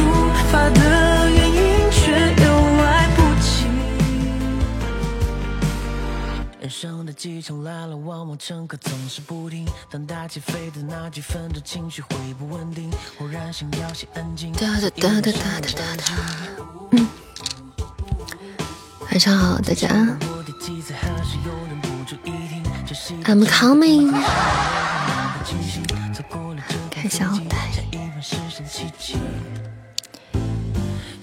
出发的原因却又来不及。人生的机场来了，往往乘客总是不停。当大起飞的那几分钟，情绪会不稳定，忽然想要些安静。哒哒哒哒哒哒。嗯，晚上好，大家。I'm coming。看一下后。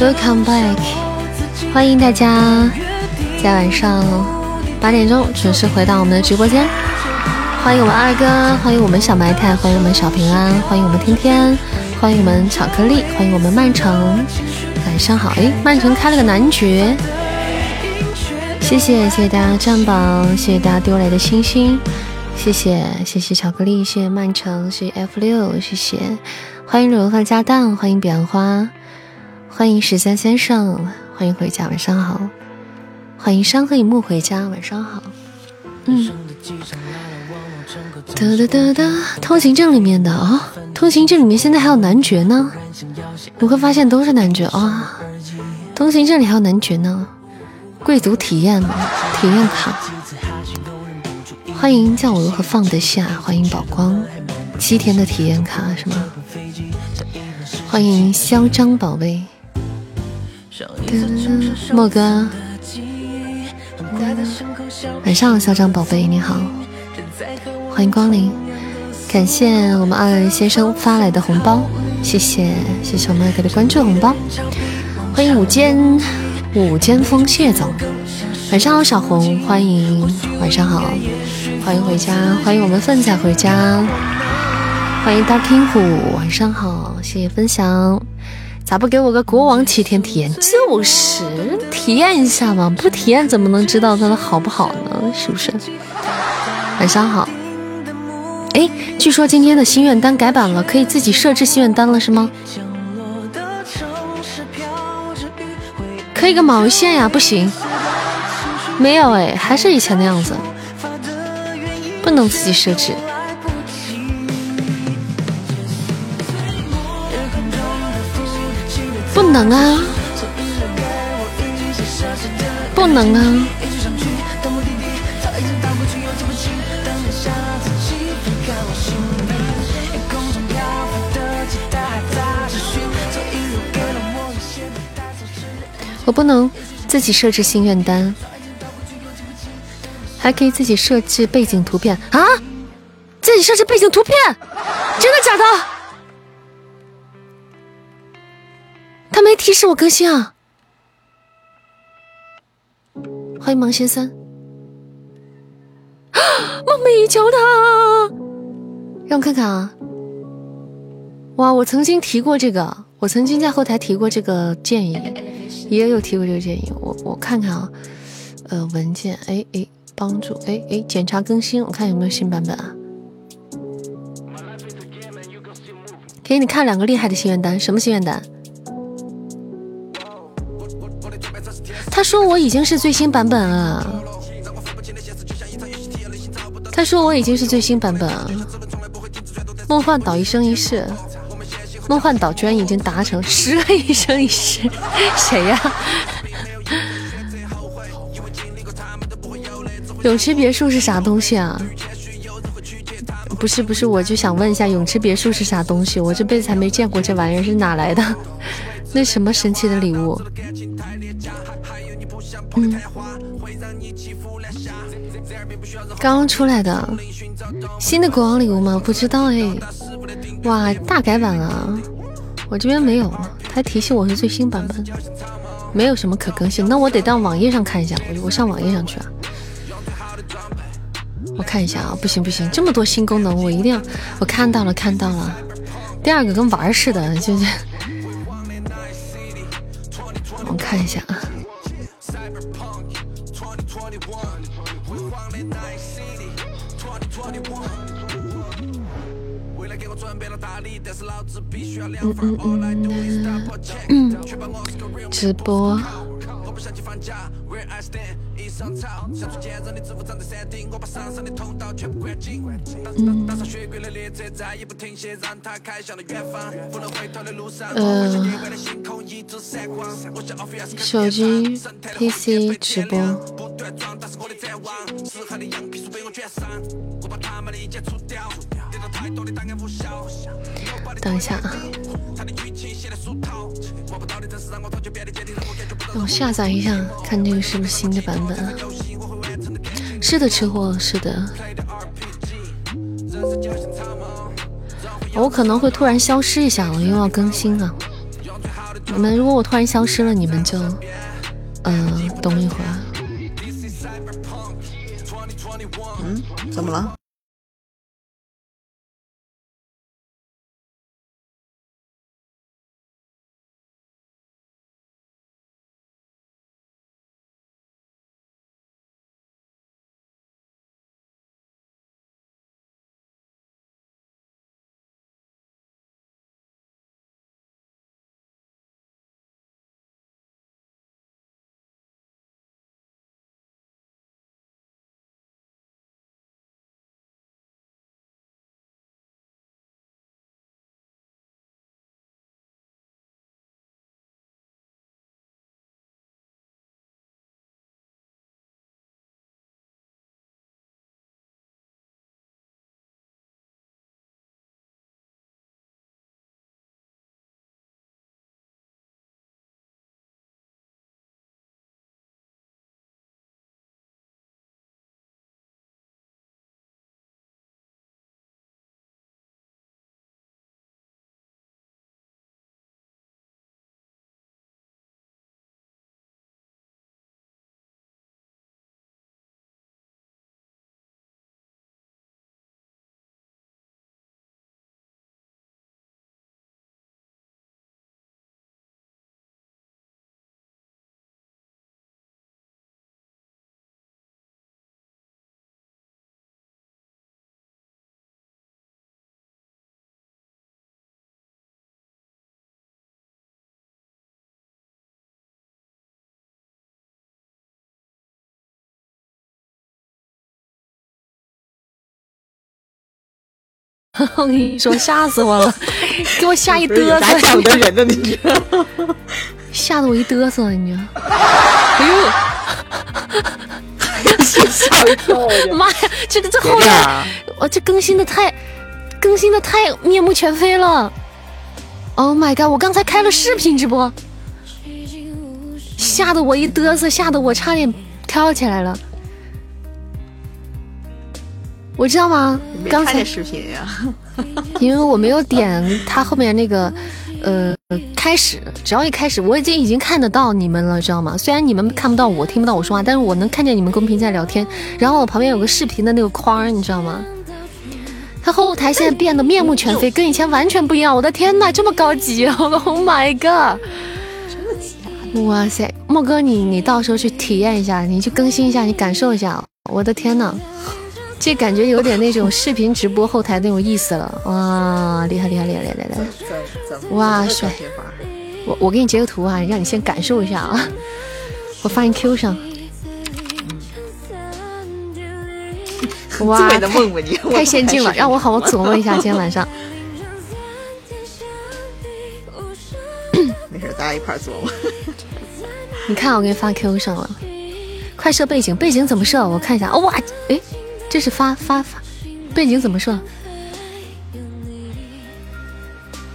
Welcome back，欢迎大家在晚上八点钟准时回到我们的直播间。欢迎我们二哥，欢迎我们小埋汰，欢迎我们小平安，欢迎我们天天，欢迎我们巧克力，欢迎我们曼城。晚上好，哎，曼城开了个男爵，谢谢谢谢大家占榜，谢谢大家丢来的星星，谢谢谢谢巧克力，谢谢曼城，谢谢 F 六，谢谢，欢迎融化加蛋，欢迎彼岸花。欢迎十三先生，欢迎回家，晚上好。欢迎山河一木回家，晚上好。嗯。哒哒哒哒，通行证里面的啊，通行证里面现在还有男爵呢。你会发现都是男爵啊，通行证里还有男爵呢。贵族体验体验卡。欢迎叫我如何放得下，欢迎宝光，七天的体验卡是吗？欢迎嚣张宝贝。莫哥，晚上好，嚣张宝贝，你好，欢迎光临，感谢我们二先生发来的红包，谢谢谢谢我们二哥的关注红包，欢迎午间午间风谢总，晚上好小红，欢迎晚上好，欢迎回家，欢迎我们奋仔回家，欢迎大听虎，晚上好，谢谢分享。咋不给我个国王七天体验？就是体验一下嘛，不体验怎么能知道它的好不好呢？是不是？晚上好。哎，据说今天的心愿单改版了，可以自己设置心愿单了，是吗？可以个毛线呀？不行，没有哎，还是以前的样子，不能自己设置。能啊，不能啊！我不能自己设置心愿单，还可以自己设置背景图片啊！自己设置背景图片，真的假的？提示我更新啊！欢迎芒先生，啊 梦寐以求的，让我看看啊！哇，我曾经提过这个，我曾经在后台提过这个建议，也有提过这个建议。我我看看啊，呃，文件，哎哎，帮助，哎哎，检查更新，我看有没有新版本啊？给你看两个厉害的心愿单，什么心愿单？他说我已经是最新版本了。他说我已经是最新版本了。梦幻岛一生一世，梦幻岛居然已经达成十个一生一世，谁呀？泳池别墅是啥东西啊？不是不是，我就想问一下，泳池别墅是啥东西？我这辈子还没见过这玩意儿，是哪来的？那什么神奇的礼物？嗯，刚出来的新的国王礼物吗？不知道哎。哇，大改版了，我这边没有，他提醒我是最新版本，没有什么可更新。那我得到网页上看一下，我我上网页上去啊。我看一下啊，不行不行，这么多新功能，我一定要，我看到了看到了。第二个跟玩似的，就是我看一下啊。直播。嗯，呃手机、PC 直播。等一下啊，让我下载一下，看这个是不是新的版本。是的，吃货，是的。我可能会突然消失一下，我又要更新啊。你们如果我突然消失了，你们就嗯等一会儿。嗯，怎么了？我 跟你说，吓死我了，给我吓一嘚瑟，吓的人呢？你吓得我一嘚瑟，你。哎呦，吓一跳！妈呀，这个这后面，我这更新的太，更新的太面目全非了。Oh my god！我刚才开了视频直播，吓得我一嘚瑟，吓得我差点跳起来了。我知道吗？刚才视频呀，因为我没有点他后面那个，呃，开始，只要一开始，我已经已经看得到你们了，知道吗？虽然你们看不到我，听不到我说话，但是我能看见你们公屏在聊天。然后我旁边有个视频的那个框，你知道吗？它后台现在变得面目全非，跟以前完全不一样。我的天呐，这么高级！Oh my god！哇塞，莫哥，你你到时候去体验一下，你去更新一下，你感受一下。我的天呐！这感觉有点那种视频直播后台那种意思了，哇，厉害厉害厉害厉害厉害！哇帅！我我给你截个图啊，让你先感受一下啊。我发你 Q 上。哇，太先进了，让我好好琢磨一下今天晚上。没事，大家一块琢磨。你看我给你发 Q 上了，快设背景，背景怎么设？我看一下。哦哇，哎。这是发发发，背景怎么说？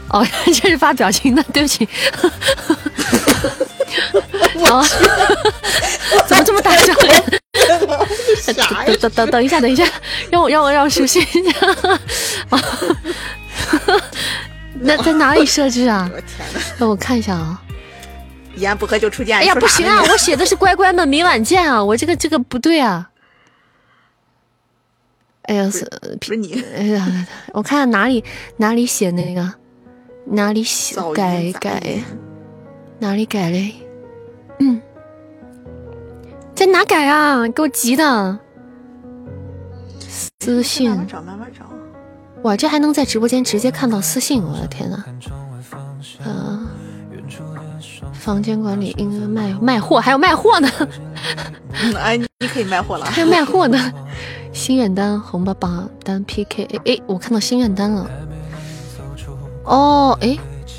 哦，这是发表情的，对不起。啊，怎么这么大声？等等等等一下，等一下，让我让我让我熟悉一下。那在哪里设置啊？让我看一下啊。一言不合就出剑。哎呀，不行啊！我写的是乖乖们明晚见啊！我这个这个不对啊。哎呀，是不是你？哎呀，我看哪里哪里写那个，哪里写改改，哪里改嘞？嗯，在哪改啊？给我急的。私信。慢慢找，慢慢找。哇，这还能在直播间直接看到私信，我的天呐！嗯，房间管理应该卖卖货，还有卖货呢。哎，你可以卖货了。还有卖货呢。心愿单红包榜单 PK，哎哎，我看到心愿单了。哦，哎，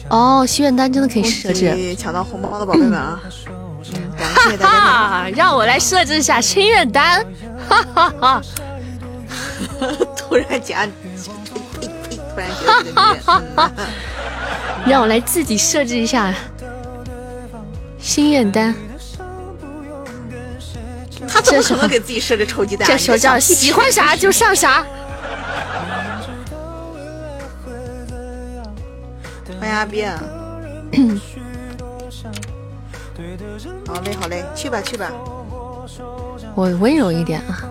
哦，心愿单真的可以设置。抢到红包的宝贝们啊！感谢大家。让我来设置一下心愿单。哈哈哈！突然间。哈哈哈哈让我来自己设置一下心愿单。他怎么可能给自己设置臭鸡蛋？这时候叫喜欢啥就上啥。欢迎阿斌。好嘞，好嘞，去吧，去吧。我温柔一点啊，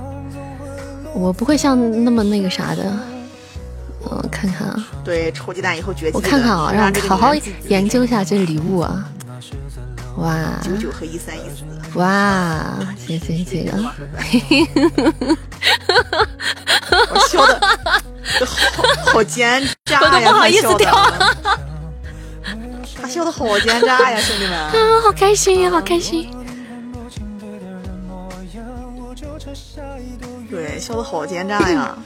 我不会像那么那个啥的。我看看啊，对，臭鸡蛋以后绝迹。我看看啊，让好好研究一下这礼物啊。哇，九九和一三一四。哇，谢谢这个，我笑的好好奸诈呀！我都不好意思跳。他笑的好奸诈呀，兄弟们！啊，好开心，好开心。对，笑的好奸诈呀。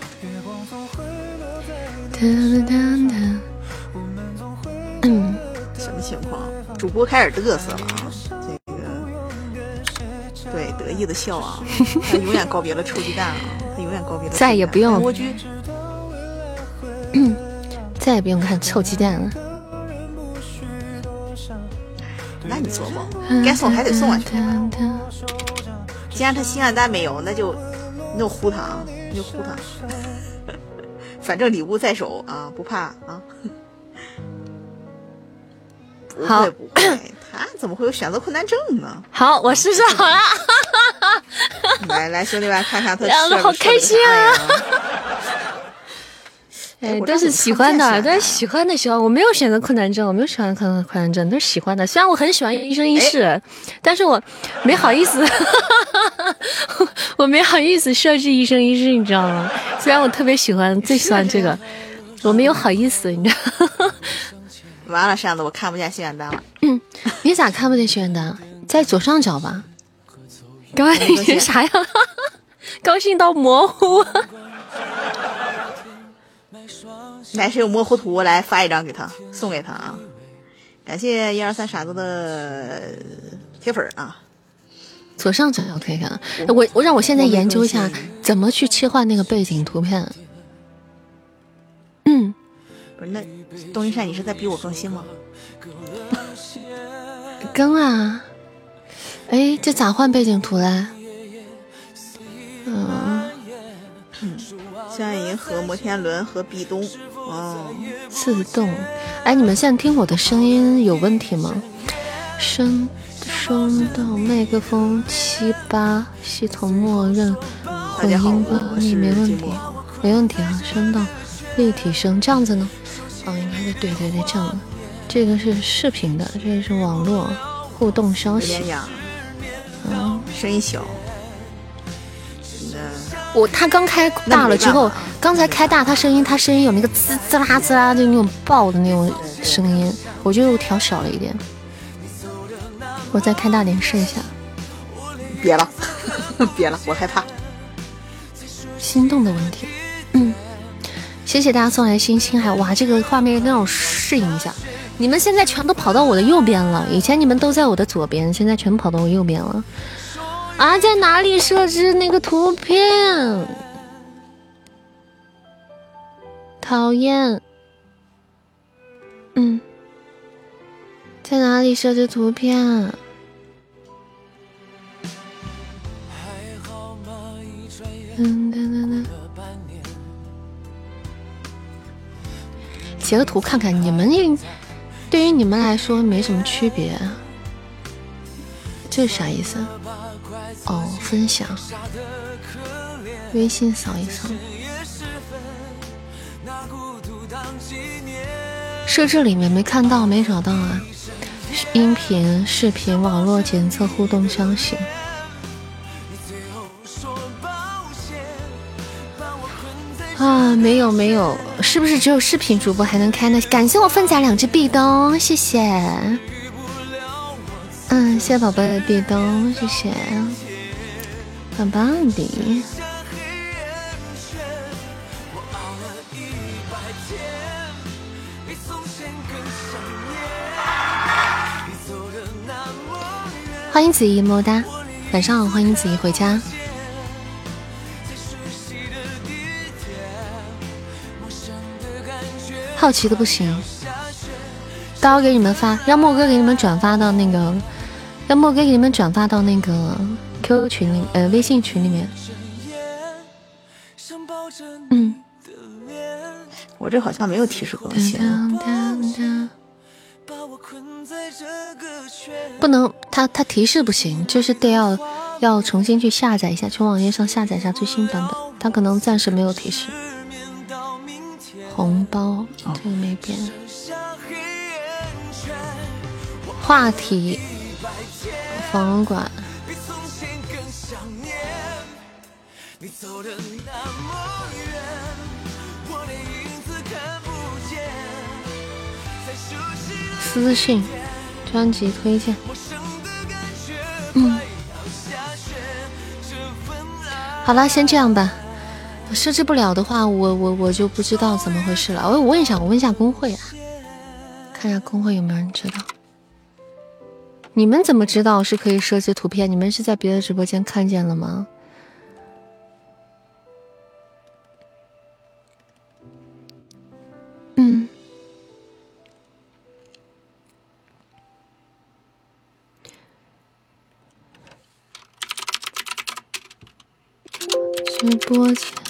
情况？主播开始嘚瑟了啊！这个，对，得意的笑啊！他永远告别了臭鸡蛋啊！他永远告别了。再也不用。再也不用看臭鸡蛋了。那你做吧，该送还得送啊！既然他心愿单没有，那就那就呼他啊！那就呼他。反正礼物在手啊，不怕啊！不会不会，他怎么会有选择困难症呢？好，我试试好了。来来，兄弟们看看他，两个好开心啊！哎，都是喜欢的，都是喜欢的，喜欢。我没有选择困难症，我没有喜欢困困难症，都是喜欢的。虽然我很喜欢一生一世，但是我没好意思，我没好意思设置一生一世，你知道吗？虽然我特别喜欢，最喜欢这个，我没有好意思，你知道。完了，扇子，我看不见心愿单了。嗯，你咋看不见心愿单？在左上角吧。高兴啥呀？高兴到模糊。来，谁有模糊图来发一张给他，送给他啊！感谢一二三傻子的铁粉啊！左上角可以看。我我让我现在研究一下怎么去切换那个背景图片。嗯，不是那东一善，你是在逼我更新吗？更啊！哎，这咋换背景图嘞？嗯嗯，夏银河、摩天轮和壁咚。哦，自动。哎，你们现在听我的声音有问题吗？声声道麦克风七八，系统默认混音管理没问题，没问题啊。声道立体声这样子呢？对对对，这样。这个是视频的，这个是网络互动消息。嗯，声音小。我他刚开大了之后，刚才开大，他声音他声音有那个滋滋啦滋啦的那种爆的那种声音，我就调小了一点。我再开大点试一下。别了，别了，我害怕。心动的问题。谢谢大家送来星星，还有哇，这个画面让我适应一下。你们现在全都跑到我的右边了，以前你们都在我的左边，现在全跑到我右边了。啊，在哪里设置那个图片？讨厌。嗯，在哪里设置图片？嗯，等等等，截个图看看，你们那对于你们来说没什么区别，这是啥意思？哦，分享，微信扫一扫。设置里面没看到，没找到啊。音频、视频、网络检测、互动消息。啊，没有没有，是不是只有视频主播还能开呢？感谢我凤甲两只壁咚，谢谢。嗯，谢谢宝贝的壁咚，谢谢，棒棒的。欢迎子怡，么么哒，晚上好，欢迎子怡回家。好奇的不行，到时候给你们发，让莫哥给你们转发到那个，让莫哥给你们转发到那个 QQ 群里，呃，微信群里面。嗯，我这好像没有提示更新。不能，他他提示不行，就是得要要重新去下载一下，去网页上下载一下最新版本，他可能暂时没有提示。红包这个没变。话题，房管。私信，专辑推荐。嗯。好了，先这样吧。设置不了的话，我我我就不知道怎么回事了。我我问一下，我问一下工会啊，看一下工会有没有人知道。你们怎么知道是可以设置图片？你们是在别的直播间看见了吗？嗯。直播间。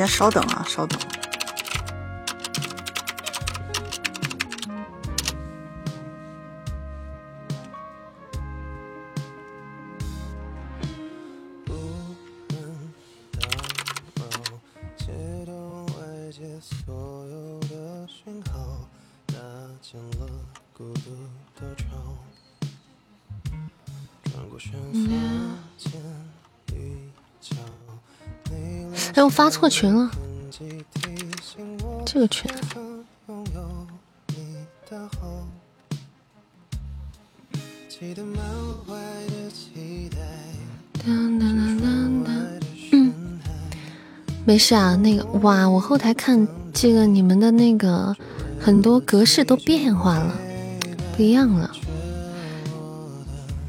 家稍等啊，稍等。哎，我发错群了，这个群。嗯，没事啊，那个哇，我后台看这个你们的那个很多格式都变化了，不一样了。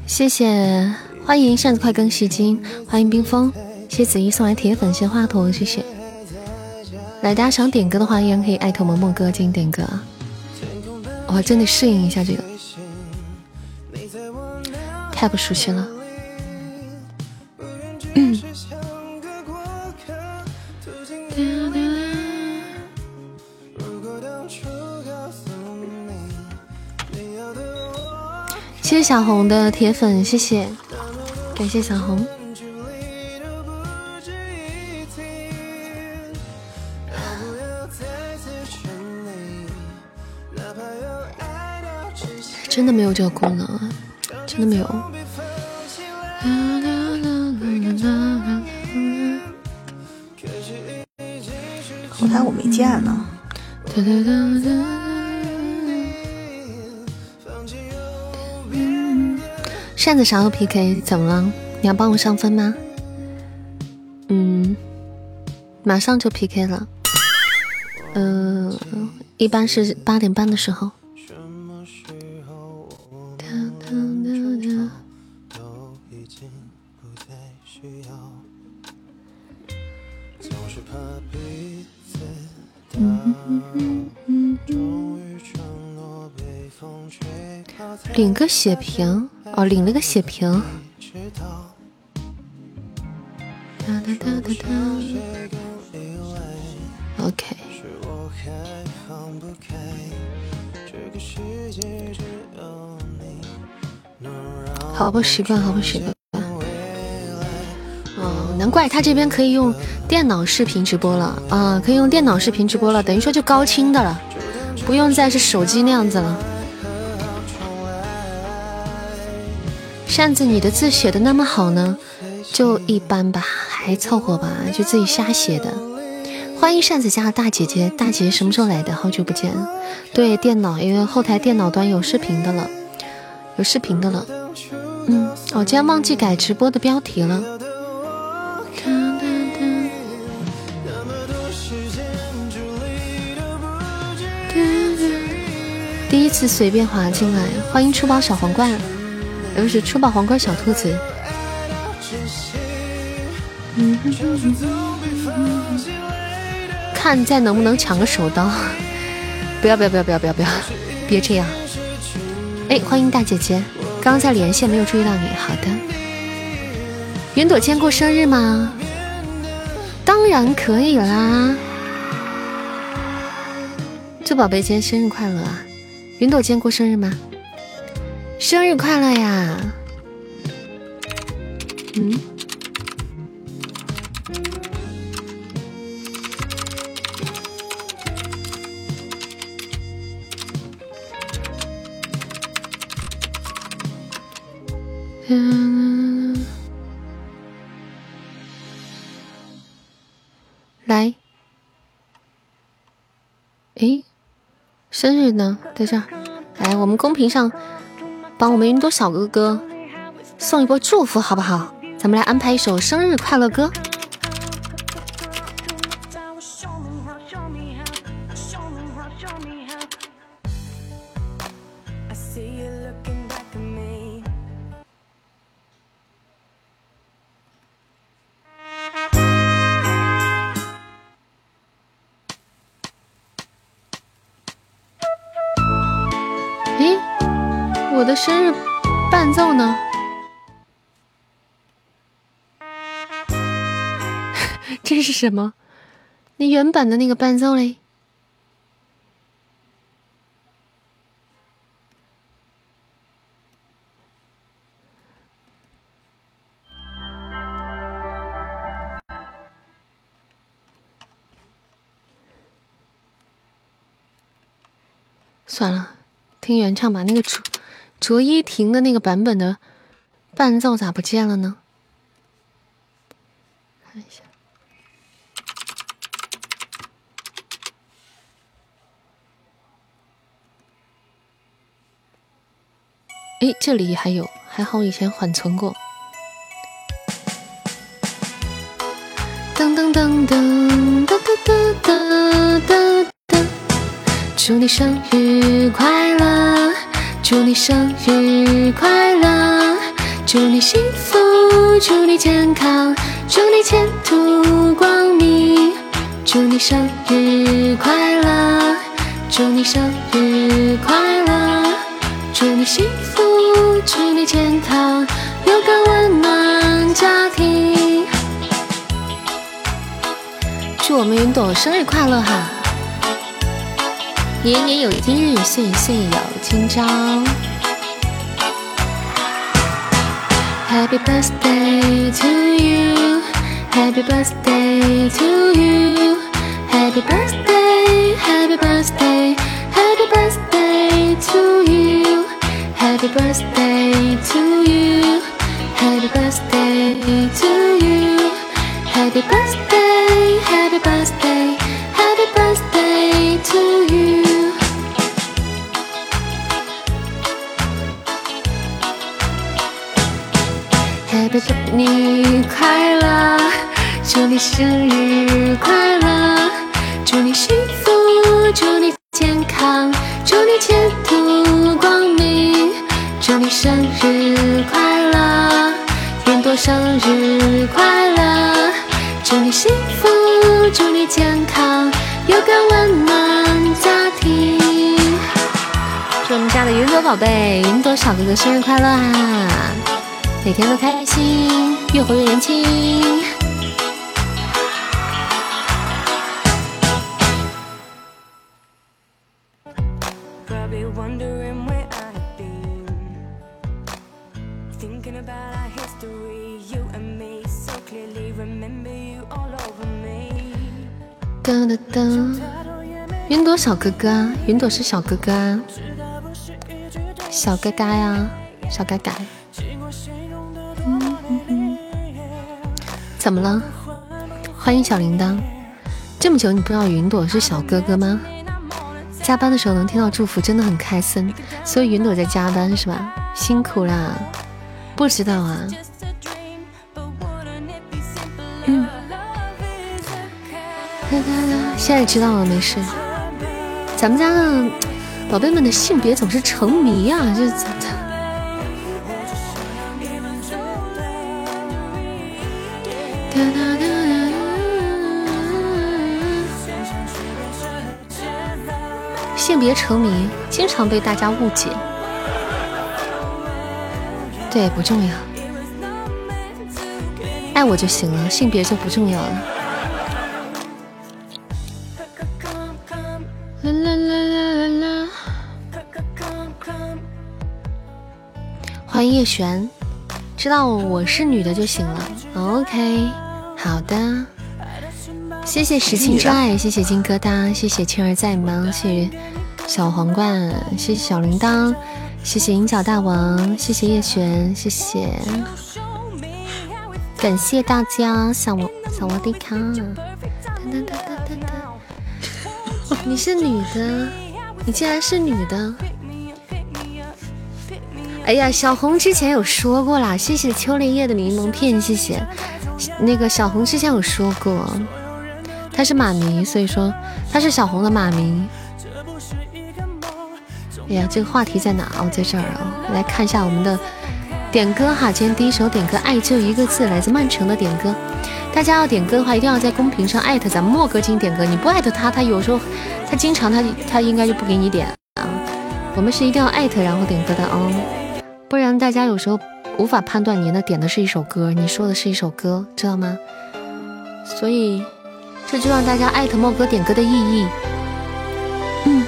谢谢，欢迎扇子快更洗金，欢迎冰封。谢子怡送来铁粉，谢华佗，谢谢。来，大家想点歌的话，依然可以艾特萌萌哥进行点歌啊。我真的适应一下这个，太不熟悉了。谢谢小红的铁粉，谢谢，感谢小红。有这个功能啊！真的没有。后台我没见呢。扇子啥时候 PK？怎么了？你要帮我上分吗？嗯，马上就 PK 了。嗯，一般是八点半的时候。血瓶哦，领了个血瓶。OK。好不习惯，好不习惯。哦，难怪他这边可以用电脑视频直播了啊，可以用电脑视频直播了，等于说就高清的了，不用再是手机那样子了。扇子，你的字写的那么好呢？就一般吧，还凑合吧，就自己瞎写的。欢迎扇子家的大姐姐，大姐姐什么时候来的？好久不见。对，电脑，因为后台电脑端有视频的了，有视频的了。嗯，我今天忘记改直播的标题了。第一次随便滑进来，欢迎出宝小皇冠，不是出宝皇冠小兔子。看再能不能抢个手刀？不要不要不要不要不要不要，别这样！哎，欢迎大姐姐，刚刚在连线没有注意到你。好的，云朵今天过生日吗？当然可以啦！祝宝贝今天生日快乐啊！云朵今天过生日吗？生日快乐呀！嗯。嗯。来。诶。生日呢，在这儿，来，我们公屏上帮我们云朵小哥哥送一波祝福，好不好？咱们来安排一首生日快乐歌。什么？你原版的那个伴奏嘞？算了，听原唱吧，那个卓。卓依婷的那个版本的伴奏咋不见了呢？看一下，哎，这里还有，还好我以前缓存过。噔噔噔噔噔噔噔噔噔，祝你生日快乐！祝你生日快乐，祝你幸福，祝你健康，祝你前途光明。祝你生日快乐，祝你生日快乐，祝你幸福，祝你健康，有个温暖家庭。祝我们云朵生日快乐哈！年年有今日，岁岁有今朝。Happy birthday to you, Happy birthday to you, Happy birthday, Happy birthday, Happy birthday to you, Happy birthday to you, Happy birthday to you, Happy birthday, Happy birthday, Happy birthday to you. 祝你快乐，祝你生日快乐，祝你幸福，祝你健康，祝你前途光明， 祝你生日快乐，云朵生日快乐，祝你幸福，祝你健康，有个温暖家庭。祝我们家的云朵宝贝，云朵小哥哥生日快乐啊！每天都开心，越活越年轻。哒哒，云朵小哥哥，云朵是小哥哥。啊，小哥哥呀，小哥哥。怎么了？欢迎小铃铛，这么久你不知道云朵是小哥哥吗？加班的时候能听到祝福，真的很开心。所以云朵在加班是吧？辛苦啦！不知道啊。现在知道了，没事。咱们家的宝贝们的性别总是成谜啊，这咋的？性别成谜，经常被大家误解。对，不重要，爱我就行了，性别就不重要了。叶璇，知道我是女的就行了。OK，好的。谢谢石青之爱，谢谢金疙瘩，谢谢青儿在吗？谢谢小皇冠，谢谢小铃铛，谢谢银角大王，谢谢叶璇，谢谢，感谢大家，小王小王迪卡，你是女的，你竟然是女的，哎呀，小红之前有说过啦，谢谢秋莲叶的柠檬片，谢谢，那个小红之前有说过。他是马迷，所以说他是小红的马迷。哎呀，这个话题在哪？哦，在这儿啊！来看一下我们的点歌哈，今天第一首点歌《爱就一个字》，来自曼城的点歌。大家要点歌的话，一定要在公屏上艾特咱们莫哥金点歌。你不艾特他，他有时候他经常他他应该就不给你点啊。我们是一定要艾特然后点歌的哦，不然大家有时候无法判断你那点的是一首歌，你说的是一首歌，知道吗？所以。这就让大家艾特莫哥点歌的意义。嗯，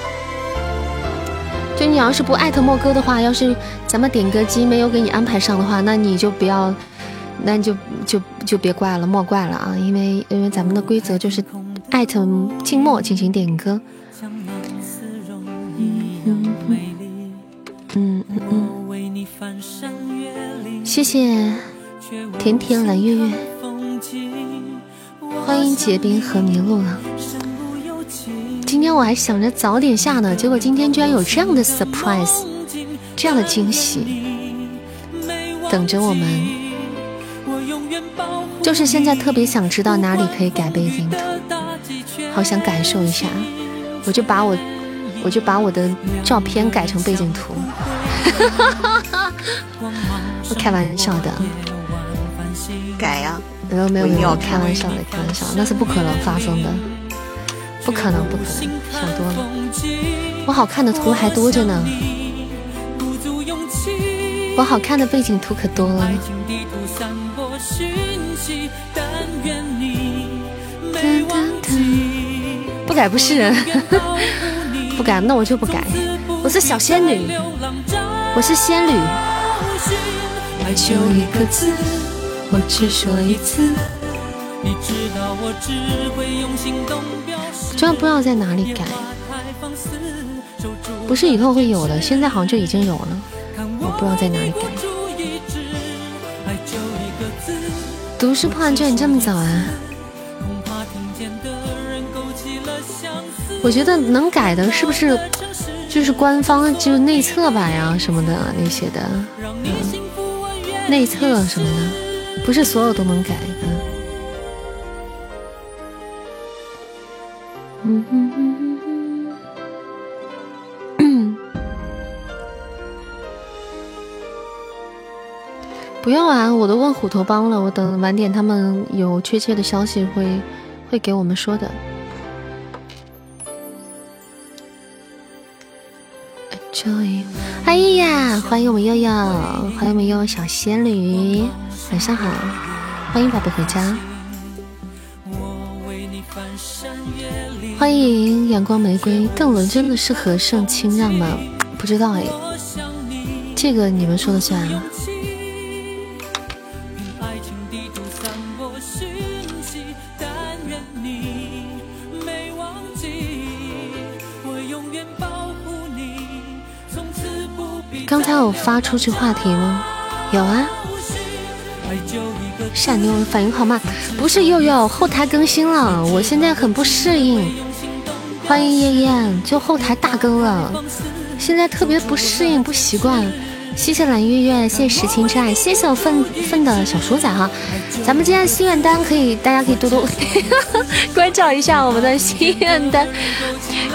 就你要是不艾特莫哥的话，要是咱们点歌机没有给你安排上的话，那你就不要，那就就就别怪了，莫怪了啊！因为因为咱们的规则就是艾特静默进行点歌。嗯嗯嗯嗯，谢谢甜甜蓝月月。欢迎结冰和迷路了。今天我还想着早点下呢，结果今天居然有这样的 surprise，这样的惊喜等着我们。就是现在特别想知道哪里可以改背景图，好想感受一下。我就把我，我就把我的照片改成背景图。我开玩笑的。改呀。没有没有没有，开玩笑的开玩笑，那是不可能发生的，不可能不可能，想多了。我好看的图还多着呢，我好看的背景图可多了呢。不改不是人，不敢那我就不改。我是小仙女，我是仙女。就一个字。我只说一次，这不知道在哪里改，不是以后会有的，现在好像就已经有了，我不知道在哪里改。读书破案卷这么早啊？我觉得能改的是不是就是官方就是内测版呀什么的那些的，嗯内测什么的。不是所有都能改的。嗯嗯嗯嗯嗯。不用啊，我都问虎头帮了，我等晚点他们有确切的消息会会给我们说的。哎呀，欢迎我们悠悠，欢迎我们悠悠小仙女。晚上好，欢迎宝贝回家。欢迎阳光玫瑰，邓伦真的是和盛清让吗？不知道哎，这个你们说的算？刚才有发出去话题吗？有啊。闪妞反应好慢，不是悠悠后台更新了，我现在很不适应。欢迎燕燕，就后台大更了，现在特别不适应，不习惯。谢谢蓝月月，谢谢石青之爱，谢谢我份份的小鼠仔哈。咱们今天心愿单可以，大家可以多多 关照一下我们的心愿单。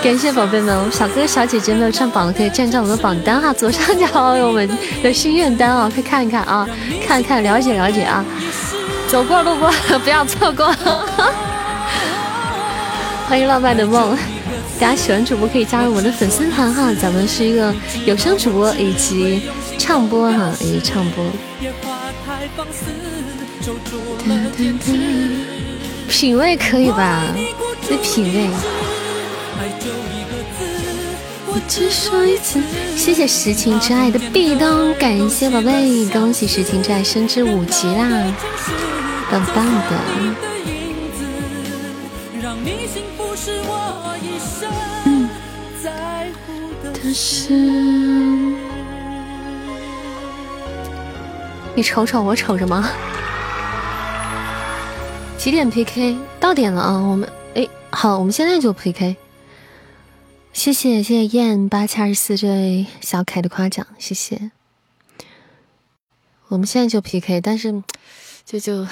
感谢宝贝们，我们小哥哥小姐姐们上榜的可以占占我们的榜单哈，左上角有我们的心愿单啊，可以看一看啊，看看了解了解啊。走过路过不要错过。欢迎浪漫的梦。大家喜欢主播可以加入我们的粉丝团哈，咱们是一个有声主播以及唱播哈，以及唱播。品味可以吧？这品味。我只说一次，谢谢实情之爱的壁咚，感谢宝贝，恭喜实情之爱升至五级啦，棒棒的。可是，你瞅瞅我瞅什么？几点 PK？到点了啊！我们哎，好，我们现在就 PK。谢谢谢谢燕八七二十四这位小凯的夸奖，谢谢。我们现在就 PK，但是就就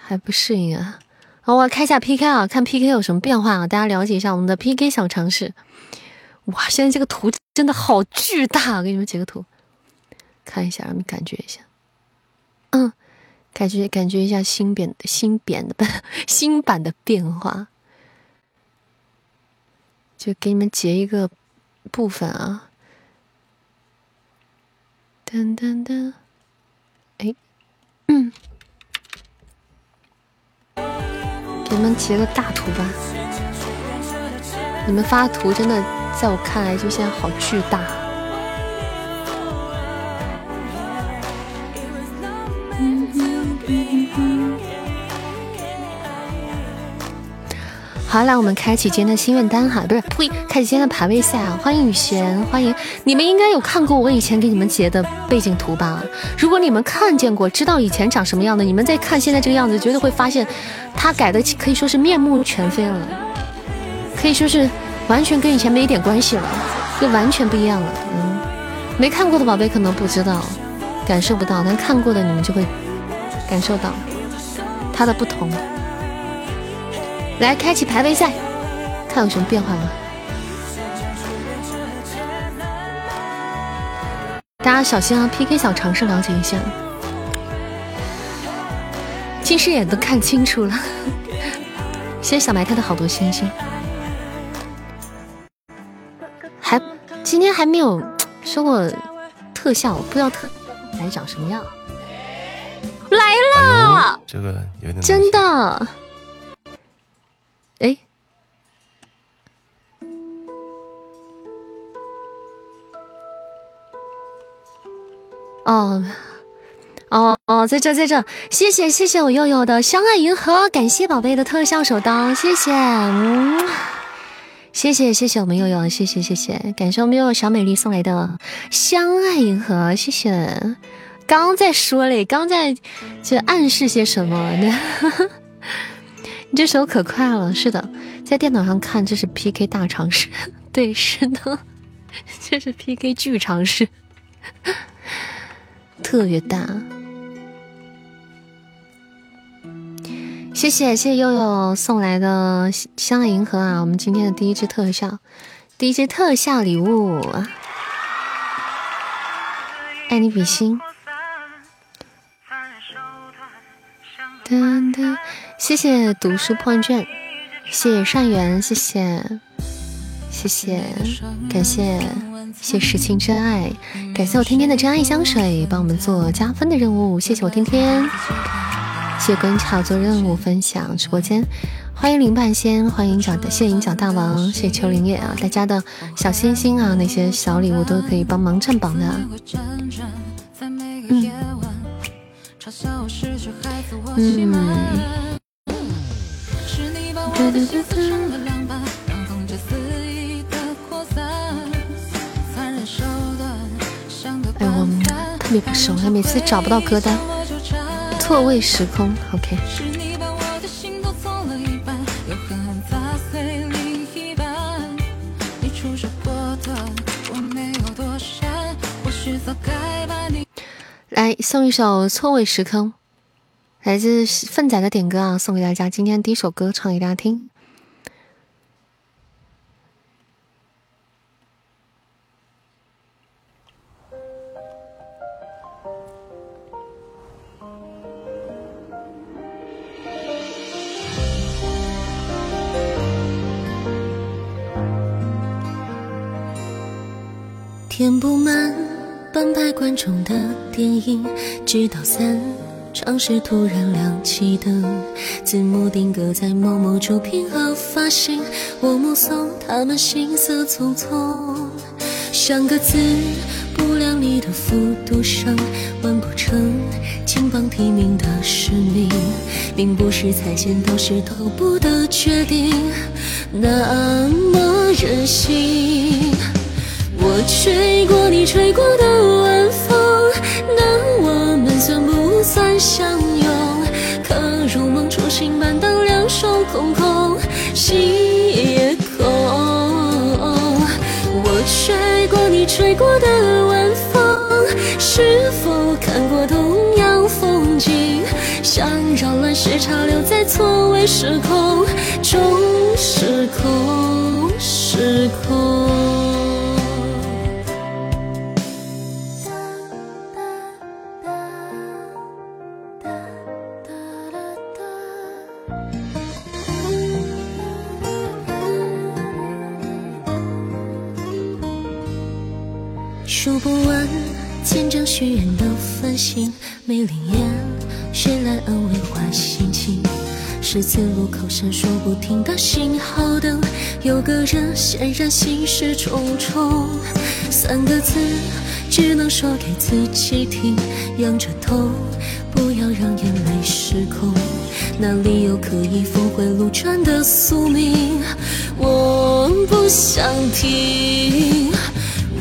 还不适应啊！好，我开一下 PK 啊，看 PK 有什么变化啊！大家了解一下我们的 PK 小常识。哇，现在这个图真的好巨大！我给你们截个图，看一下，让你们感觉一下。嗯，感觉感觉一下新变新变的 新版的变化，就给你们截一个部分啊。噔噔噔，哎，嗯，给你们截个大图吧。你们发图真的。在我看来，就现在好巨大。好，来我们开启今天的心愿单哈，不是呸，开启今天的排位赛啊！欢迎雨璇，欢迎你们应该有看过我以前给你们截的背景图吧？如果你们看见过，知道以前长什么样的，你们再看现在这个样子，绝对会发现他改的可以说是面目全非了，可以说是。完全跟以前没一点关系了，就完全不一样了。嗯，没看过的宝贝可能不知道，感受不到，但看过的你们就会感受到它的不同。来，开启排位赛，看有什么变化吗？大家小心啊！PK 小尝试了解一下，近视眼都看清楚了。谢谢小白菜的好多星星。今天还没有说过特效，不知道特来长什么样。来了，这个有点真的。哎，哦哦哦，在这在这，谢谢谢谢我佑佑的相爱银河，感谢宝贝的特效手刀，谢谢。嗯。谢谢谢谢我们悠悠，谢谢谢谢，感谢我们悠悠小美丽送来的相爱银河，谢谢。刚在说嘞，刚在就暗示些什么呢？你这手可快了，是的，在电脑上看这是 PK 大常识，对，是的，这是 PK 巨常识，特别大。谢谢谢谢悠悠送来的相爱银河啊！我们今天的第一支特效，第一支特效礼物，爱你比心。噔噔，谢谢读书破万卷，谢谢善缘，谢谢谢谢，感谢谢世情真爱，感谢我天天的真爱香水，帮我们做加分的任务，谢谢我天天。谢关巧做任务分享直播间，欢迎林半仙，欢迎角的谢谢银角大王，谢谢秋林叶啊，大家的小心心啊，那些小礼物都可以帮忙占榜的。嗯。哎，我特别不熟，还每次找不到歌单。错位时空，OK。来送一首《错位时空》，来自奋仔的点歌啊，送给大家。今天第一首歌唱给大家听。填不满半排观众的电影，直到散场时突然亮起灯，字幕定格在某某出品和发行，我目送他们行色匆匆，像个字不量力的复读生，完不成金榜题名的使命，并不是踩剪刀石头布的决定，那么任性。我吹过你吹过的晚风，那我们算不算相拥？可如梦初醒般的两手空空，心也空。我吹过你吹过的晚风，是否看过同样风景？想扰乱时差留在错位时空中，时空，时空。路口闪烁不停的信号灯，有个人显然心事重重。三个字只能说给自己听，仰着头，不要让眼泪失控。哪里有可以峰回路转的宿命？我不想听。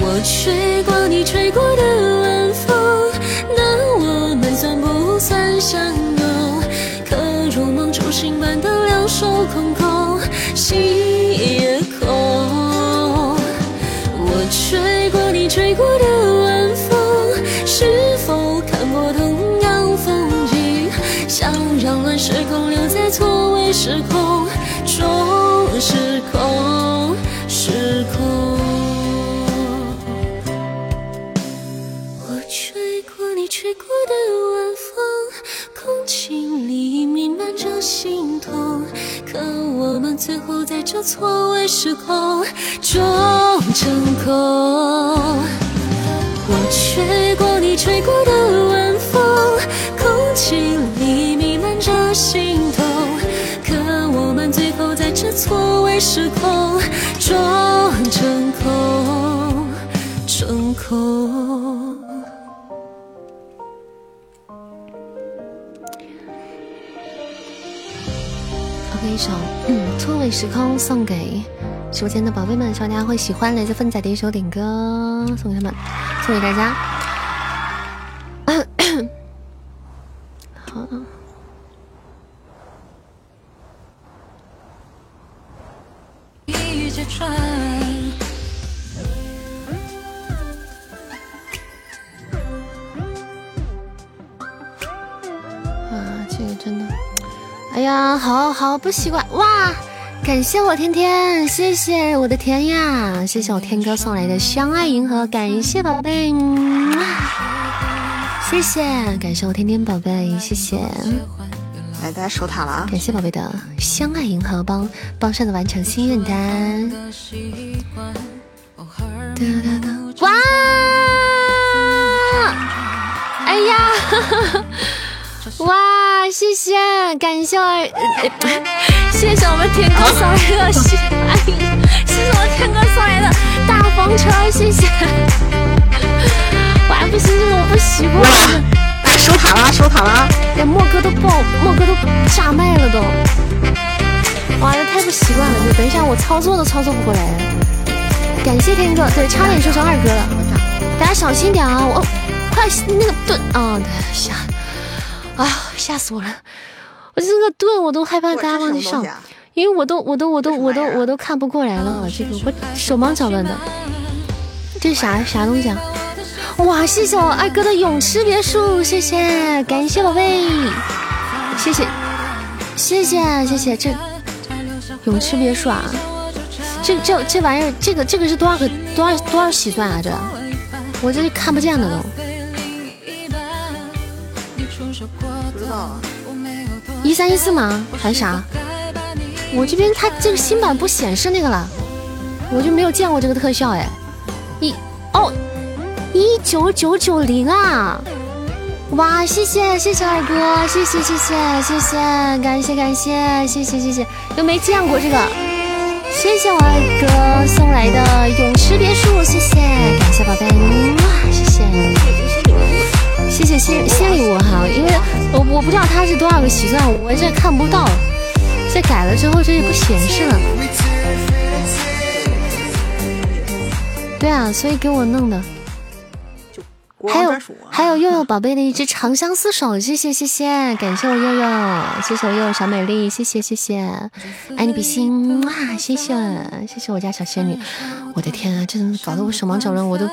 我吹过你吹过的晚风，那我们算不算相拥？梦初醒般的两手空空，心也空。我吹过你吹过的晚风，是否看过同样风景？想扰乱时空，留在错位时空中，时空，时空。吹过的晚心痛。可我们最后在这错位时空中成空。我吹过你吹过的晚风，空气里弥漫着心痛。可我们最后在这错位时空中成空，成空。一首《错位时空》送给直播间的宝贝们，希望大家会喜欢。来自奋仔的一首点歌，送给他们，送给大家。好好不习惯哇！感谢我天天，谢谢我的天呀，谢谢我天哥送来的相爱银河，感谢宝贝，谢谢，感谢我天天宝贝，谢谢。来，大家守塔了啊！感谢宝贝的相爱银河帮帮上的完成心愿单。哇！哎呀！哇，谢谢，感谢，谢谢我们天哥送来的谢，哎，谢谢我天哥送来的大风车，谢谢。我还不行，我不习惯。来守塔了，守塔了。连莫哥都爆，莫哥都炸麦了都。哇，这太不习惯了，就等一下我操作都操作不过来。感谢天哥，对，差点说成二哥了，大家小心点啊，我。快那个盾啊！吓啊！吓死我了！我这个盾我都害怕大家忘记上，因为我都我都我都我都我都看不过来了。这个我手忙脚乱的。这是啥啥东西啊？哇！谢谢我二哥的泳池别墅，谢谢，感谢宝贝，谢谢，谢谢谢谢这泳池别墅啊！这这这玩意儿，这个这个是多少个多少多少喜钻啊？这我这里看不见的都。知道。一三一四吗？还是啥？我这边它这个新版不显示那个了，我就没有见过这个特效哎。一哦，一九九九零啊！哇，谢谢谢谢二哥，谢谢谢谢谢谢，感谢感谢，谢谢谢谢，都没见过这个，谢谢我二哥送来的泳池别墅，谢谢，感谢宝贝，哇，谢谢，谢谢新新礼物哈，因为我我不知道它是多少个喜钻，我这看不到，这改了之后这也不显示了。对啊，所以给我弄的，还有还有佑佑宝贝的一只长相厮守，谢谢谢谢，感谢我佑佑，谢谢我佑佑小美丽，谢谢谢谢，爱你比心，哇，谢谢谢谢我家小仙女，我的天啊，真的搞得我手忙脚乱，我都，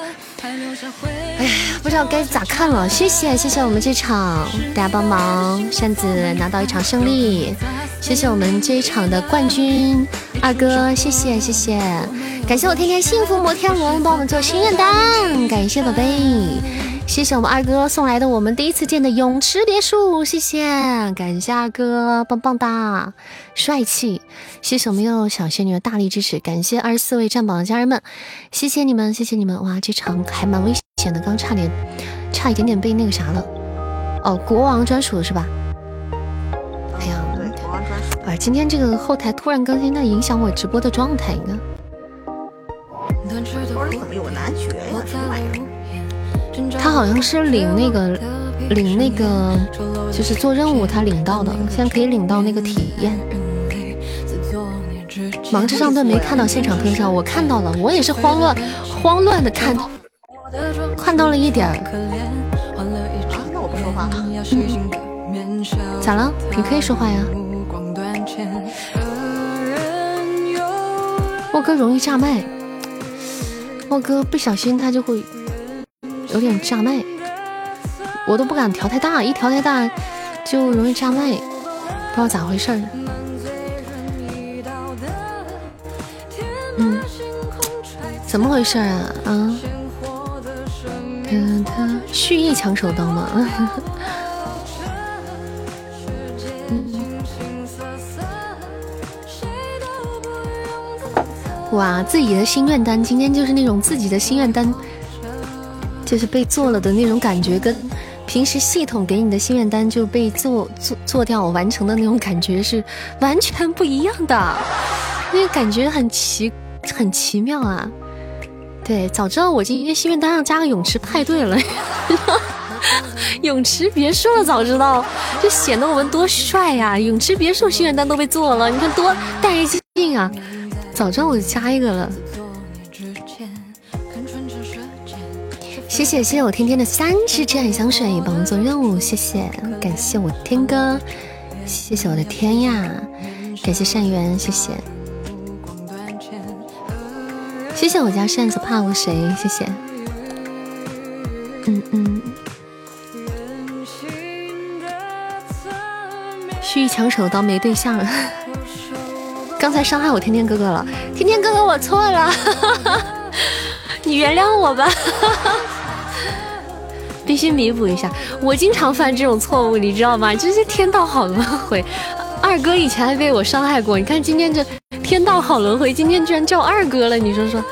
哎呀，不知道该咋看了，谢谢谢谢我们这场大家帮忙，扇子拿到一场胜利，谢谢我们这一场的冠军二哥，谢谢谢谢。感谢我天天幸福摩天轮帮我们做心愿单，感谢宝贝，谢谢我们二哥送来的我们第一次见的泳池别墅，谢谢，感谢二哥，棒棒哒，帅气，谢谢我们又小仙女的大力支持，感谢二十四位占榜的家人们，谢谢你们，谢谢你们，哇，这场还蛮危险的，刚差点，差一点点被那个啥了，哦，国王专属是吧？哎呀，对，国王专属，哎，今天这个后台突然更新，那影响我直播的状态应该。怎么有男爵呀？什么玩意儿？他好像是领那个，领那个，就是做任务他领到的，现在可以领到那个体验。忙着上段没看到现场特效，我看到了，我也是慌乱慌乱的看，看到了一点儿。那我不说话了。咋了？你可以说话呀。莫哥容易炸麦。莫哥不小心，他就会有点炸麦，我都不敢调太大，一调太大就容易炸麦，不知道咋回事儿。嗯，怎么回事啊？啊？蓄意抢手刀吗？哇，自己的心愿单今天就是那种自己的心愿单，就是被做了的那种感觉，跟平时系统给你的心愿单就被做做做掉完成的那种感觉是完全不一样的，那个感觉很奇很奇妙啊！对，早知道我今天心愿单上加个泳池派对了，泳池别墅了，早知道就显得我们多帅呀！泳池别墅心愿单都被做了，你看多带劲啊！早知道我就加一个了。谢谢谢谢我天天的三支真爱香水帮我做任务，谢谢感谢我天哥，谢谢我的天呀，感谢善缘，谢谢，谢谢我家扇子怕我谁，谢谢，嗯嗯，蓄意抢手刀没对象。刚才伤害我天天哥哥了，天天哥哥我错了，你原谅我吧，必须弥补一下。我经常犯这种错误，你知道吗？就是天道好轮回。二哥以前还被我伤害过，你看今天这天道好轮回，今天居然叫二哥了，你说说。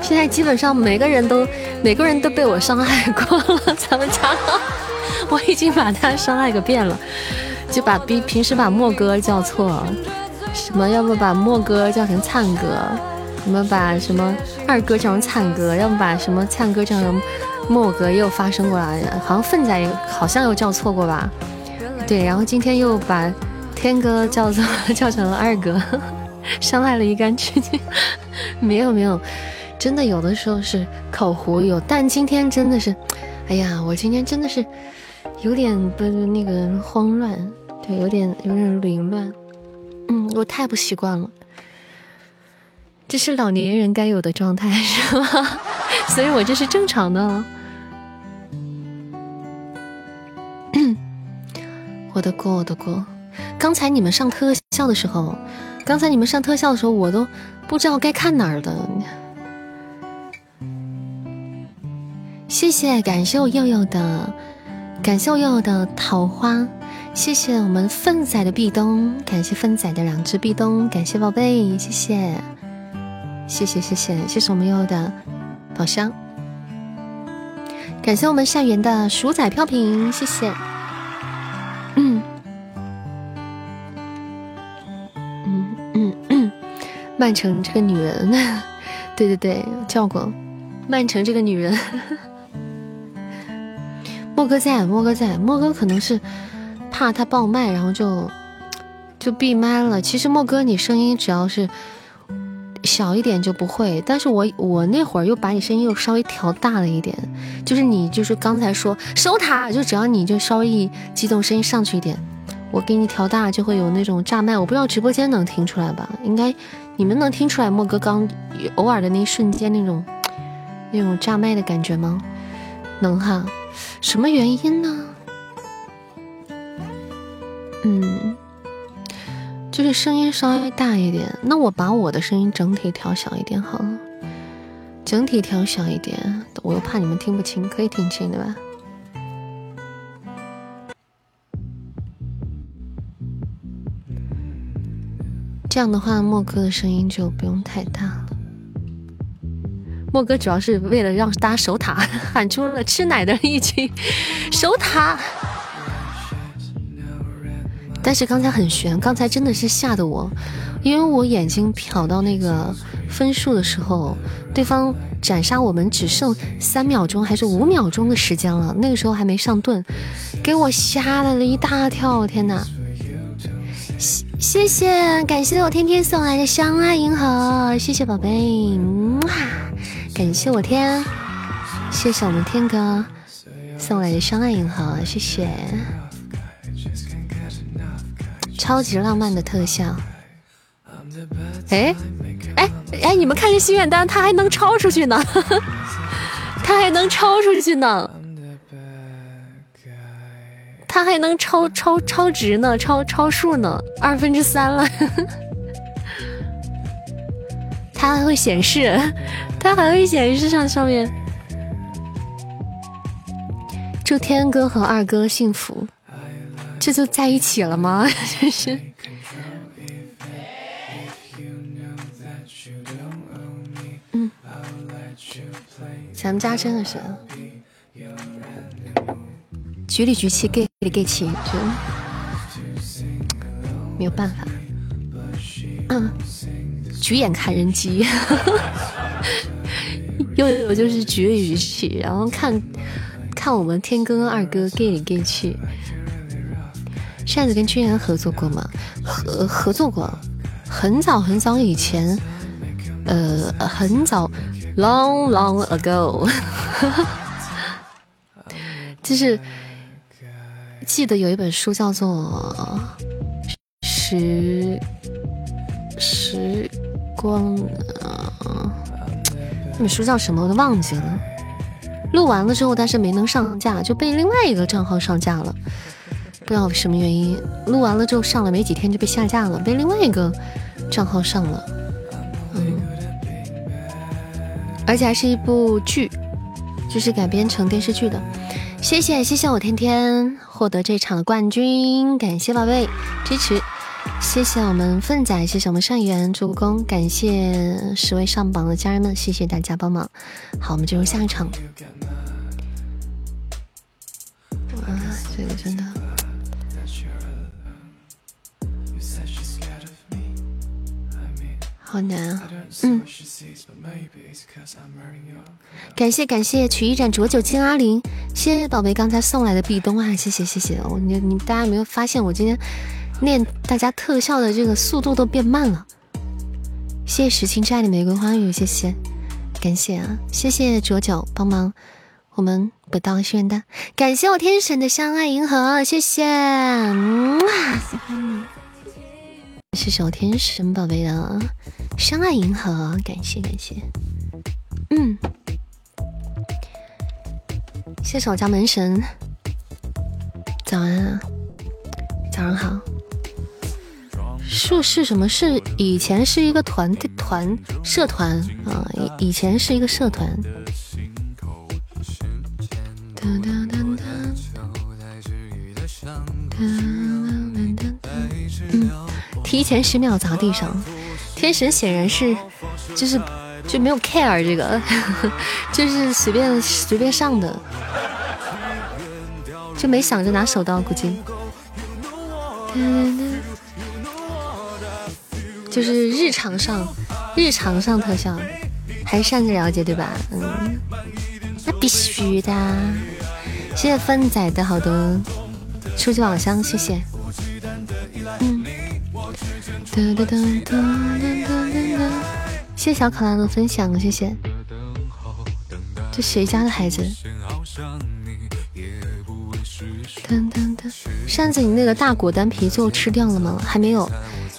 现在基本上每个人都。每个人都被我伤害过了，咱们家我已经把他伤害个遍了，就把比平时把莫哥叫错，什么要不把莫哥叫成灿哥，什么把什么二哥叫成灿哥，要不把什么灿哥叫成莫哥，又发生过了，好像粪仔好像又叫错过吧？对，然后今天又把天哥叫做 叫成了二哥，伤害了一干吃鸡。没有没有，真的有的时候是口胡有，但今天真的是，哎呀，我今天真的是有点不那个慌乱，对，有点有点凌乱。嗯，我太不习惯了，这是老年人该有的状态 是吗？所以我这是正常的。我的锅，我的锅。刚才你们上特效的时候，刚才你们上特效的时候，我都不知道该看哪儿的。谢谢，感谢我佑佑的，感谢我佑佑的桃花，谢谢我们粪仔的壁咚，感谢粪仔的两只壁咚，感谢宝贝，谢谢，谢谢谢谢谢谢我们佑佑的宝箱，感谢我们善缘的鼠仔飘屏，谢谢。嗯嗯嗯，曼城这个女人，对对对，叫过曼城这个女人。莫哥在，莫哥在，莫哥可能是怕他爆麦，然后就就闭麦了。其实莫哥，你声音只要是小一点就不会，但是我我那会儿又把你声音又稍微调大了一点，就是你就是刚才说守塔，就只要你就稍微一激动，声音上去一点，我给你调大就会有那种炸麦。我不知道直播间能听出来吧？应该你们能听出来莫哥刚偶尔的那一瞬间那种那种炸麦的感觉吗？能哈。什么原因呢？嗯，就是声音稍微大一点。那我把我的声音整体调小一点好了，整体调小一点，我又怕你们听不清，可以听清对吧？这样的话，莫哥的声音就不用太大了。莫哥主要是为了让大家守塔，喊出了吃奶的一句“守塔”。但是刚才很悬，刚才真的是吓得我，因为我眼睛瞟到那个分数的时候，对方斩杀我们只剩三秒钟还是五秒钟的时间了，那个时候还没上盾，给我吓了一大跳！天哪！谢谢，感谢我天天送来的相爱银河，谢谢宝贝。感谢我天，谢谢我们天哥送来的相爱银河，谢谢，超级浪漫的特效。哎哎哎，你们看这心愿单，它还能超出去呢，它还能超出去呢，它还能超超超值呢，超超数呢，二分之三了。它还会显示，它还会显示上上面。祝天哥和二哥幸福，这就在一起了吗？真是。嗯，咱们家真的是局里局气，gay 里 gay 气，就没有办法。嗯。举眼看人机，又有就是局里局气，然后看看我们天哥二哥 gay 里 gay 去。扇子跟君言合作过吗？合合作过，很早很早以前，呃，很早，long long ago，就是记得有一本书叫做时时。光，那本书叫什么我都忘记了。录完了之后，但是没能上架，就被另外一个账号上架了。不知道什么原因，录完了之后上了没几天就被下架了，被另外一个账号上了。嗯，而且还是一部剧，就是改编成电视剧的。谢谢谢谢我天天获得这场的冠军，感谢宝贝支持。谢谢我们粪仔，谢谢我们善缘助攻，感谢十位上榜的家人们，谢谢大家帮忙。好，我们进入下一场。啊，这个真的好难啊！嗯，感谢感谢曲一盏浊酒敬阿玲，谢谢宝贝刚才送来的壁咚啊！谢谢谢谢，我你你大家有没有发现我今天？念大家特效的这个速度都变慢了。谢谢石青寨的玫瑰花语，谢谢，感谢啊，谢谢浊酒帮忙，我们不到心愿单，感谢我天神的相爱银河，谢谢，嗯，喜欢你，谢谢我天神宝贝的相爱银河，感谢感谢，嗯，谢谢我家门神，早安啊，早上好。硕士什么是以前是一个团团社团啊，以以前是一个社团。嗯，提前十秒砸地上，天神显然是就是就没有 care 这个，就是随便随便上的，就没想着拿手刀，估计。就是日常上，日常上特效，还是擅自了解对吧？嗯，那必须的。谢谢芬仔的好多初级宝箱，谢谢。嗯。谢谢小可拉的分享，谢谢。这谁家的孩子？扇子，你那个大果丹皮最后吃掉了吗？还没有。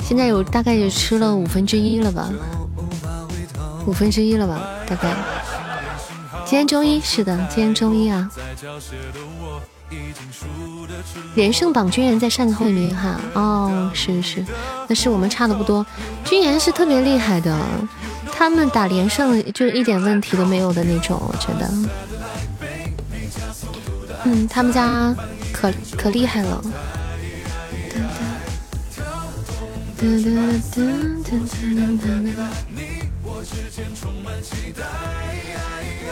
现在有大概也吃了五分之一了吧，五分之一了吧，大概。今天周一，是的，今天周一啊。连胜榜军人在扇子后面哈，哦，是是，那是我们差的不多。军言是特别厉害的，他们打连胜就是一点问题都没有的那种，我觉得。嗯，他们家可可厉害了。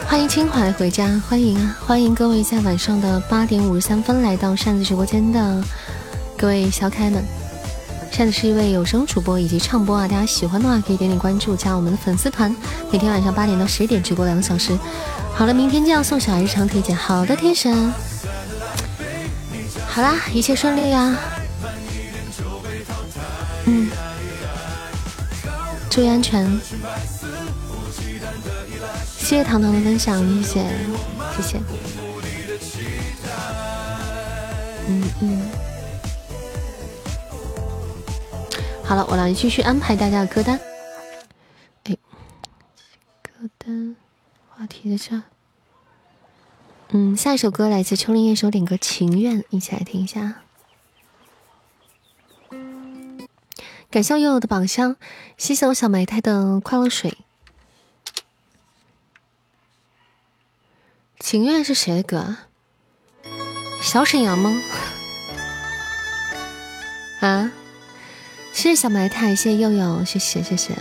欢迎清怀回家，欢迎啊！欢迎各位在晚上的八点五十三分来到扇子直播间的各位小可爱们。扇子是一位有声主播以及唱播啊，大家喜欢的话可以点点关注，加我们的粉丝团。每天晚上八点到十点直播两个小时。好了，明天就要送小日常体检。好的，天神。好啦，一切顺利啊！嗯，注意安全。谢谢糖糖的分享，谢谢，谢谢。嗯嗯。好了，我来继续安排大家的歌单。哎，歌单话题在这。嗯，下一首歌来自秋林夜手点歌《情愿》，一起来听一下。感谢悠悠的宝箱，谢谢我小埋汰的快乐水。情愿是谁的歌？小沈阳吗？啊！谢谢小埋汰，谢谢悠悠，谢谢谢谢。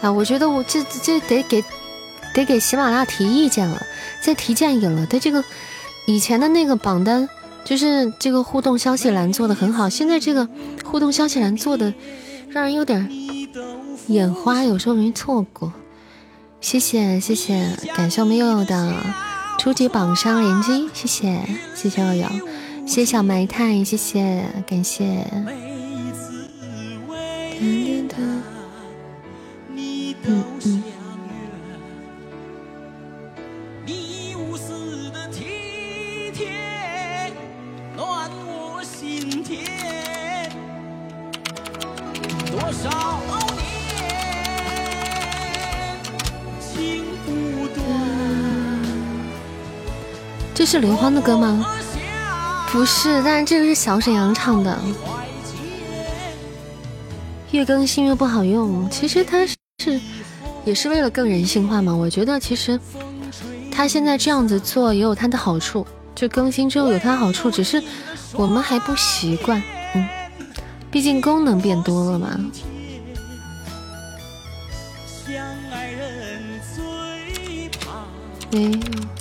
啊，我觉得我这这得给得给喜马拉雅提意见了，再提建议了。他这个以前的那个榜单，就是这个互动消息栏做的很好，现在这个互动消息栏做的。让人有点眼花，有时候容易错过。谢谢谢谢，感谢我们悠悠的初级榜上连击，谢谢谢谢悠悠，谢谢小埋汰，谢谢感谢。嗯嗯。是刘欢的歌吗？不是，但是这个是小沈阳唱的。越更新越不好用，其实他是也是为了更人性化嘛。我觉得其实他现在这样子做也有他的好处，就更新之后有他好处，只是我们还不习惯。嗯，毕竟功能变多了嘛。没有。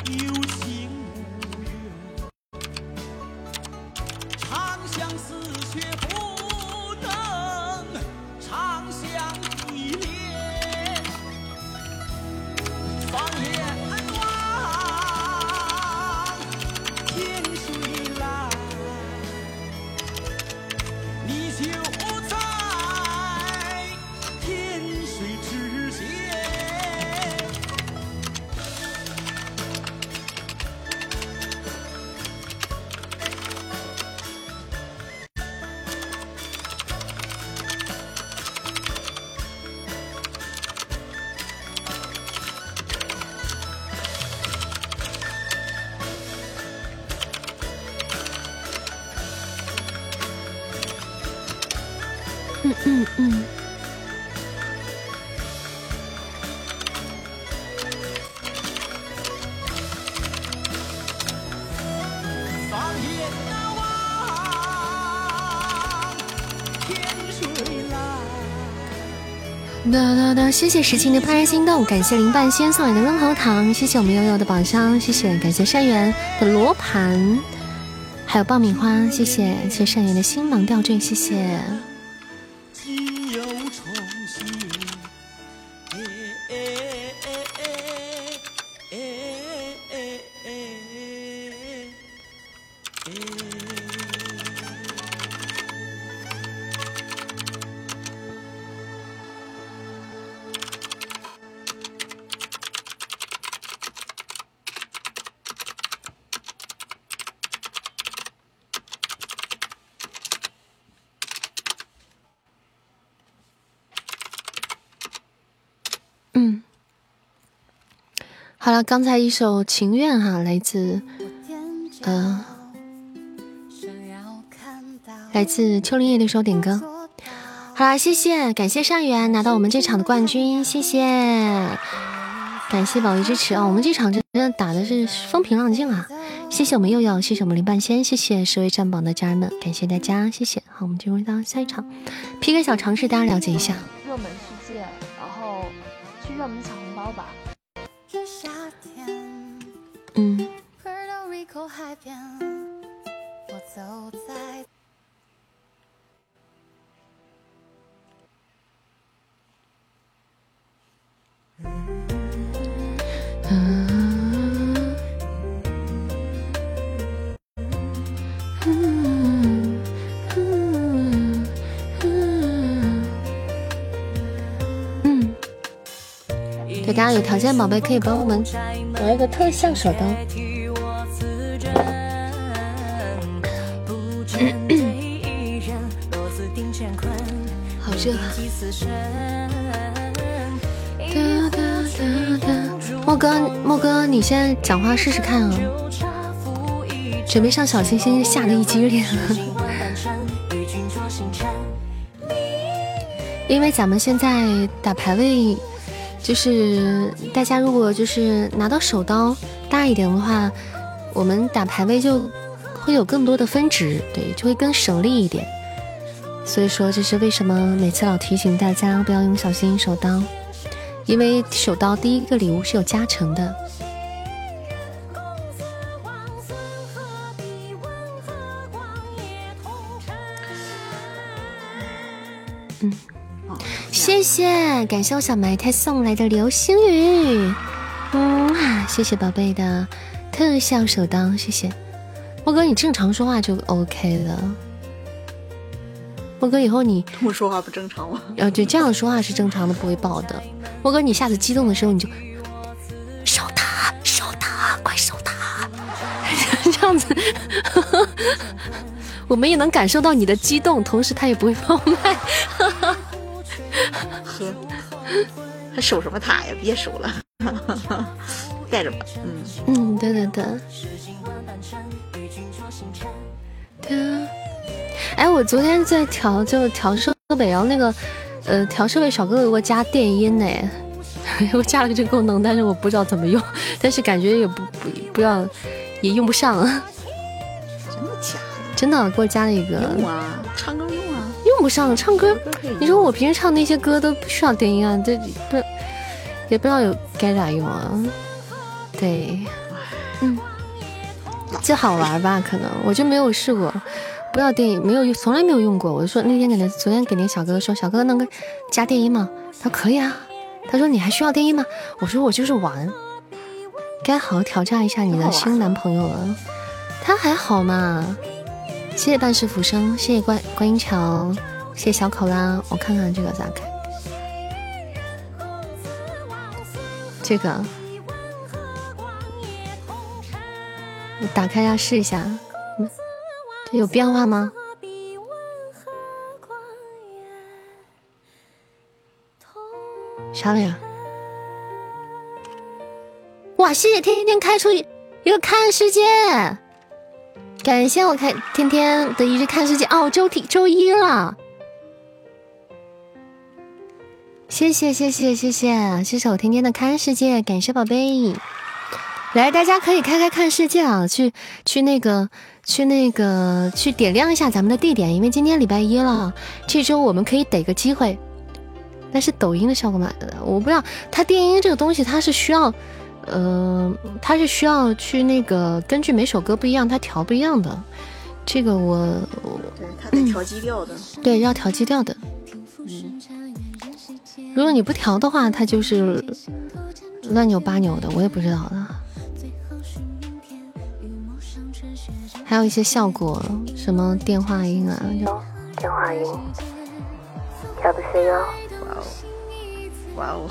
谢谢石青的怦然心动，感谢林半仙送来的润喉糖，谢谢我们悠悠的宝箱，谢谢感谢善缘的罗盘，还有爆米花，谢谢谢谢善缘的星芒吊坠，谢谢。好了，刚才一首《情愿》哈，来自，呃，来自秋林叶的一首点歌。好了，谢谢，感谢善缘拿到我们这场的冠军，谢谢，感谢宝贝支持哦，我们这场真的打的是风平浪静啊！谢谢我们佑佑，谢谢我们林半仙，谢谢十位占榜的家人们，感谢大家，谢谢。好，我们进入到下一场，PK 小常识，大家了解一下。有条件宝贝可以帮我们拿一个特效手刀。好热。莫哥，莫哥，你现在讲话试试看啊！准备上小星星，吓得一激灵。因为咱们现在打排位。就是大家如果就是拿到手刀大一点的话，我们打排位就会有更多的分值，对，就会更省力一点。所以说这是为什么每次老提醒大家不要用小心手刀，因为手刀第一个礼物是有加成的。谢谢，感谢我小埋汰送来的流星雨，嗯，谢谢宝贝的特效手刀，谢谢莫哥，你正常说话就 OK 了。莫哥，以后你我说话不正常吗？呃，对，这样说话是正常的，不会爆的。莫哥，你下次激动的时候你就收他，收他，快收他，这样子，我们也能感受到你的激动，同时他也不会爆麦。呵，还守什么塔呀？别守了，带着吧。嗯嗯，对对对。哎，我昨天在调，就调设备，然后那个呃，调设备小哥哥给我加电音呢，我加了个这个功能，但是我不知道怎么用，但是感觉也不不不要，也用不上。真的假的？真的，给我加了一个。用啊，唱歌用。用不上唱歌，你说我平时唱那些歌都不需要电音啊，这不也不知道有该咋用啊？对，嗯，就好玩吧，可能我就没有试过，不要电音，没有从来没有用过。我就说那天给那昨天给那小哥哥说，小哥哥能个加电音吗？他说可以啊。他说你还需要电音吗？我说我就是玩，该好好挑战一下你的新男朋友了。他还好嘛。谢谢半世浮生，谢谢观观音桥，谢小考拉。我看看这个咋开？这个，我打开一下试一下。这有变化吗？啥了呀？哇！谢谢天天开出一个看世界。感谢我看天天的一日看世界哦，周体周一了，谢谢谢谢谢谢谢谢我天天的看世界感谢宝贝。来大家可以开开看世界啊去去那个去那个去点亮一下咱们的地点因为今天礼拜一了。这周我们可以逮个机会但是抖音的效果嘛我不知道它电音这个东西它是需要呃它是需要去那个根据每首歌不一样它调不一样的。这个我对它得调基调的。对要调基调的。嗯。如果你不调的话，它就是乱扭八扭的，我也不知道的。还有一些效果，什么电话音啊，电话音，要不是哟，哇哦，哇哦，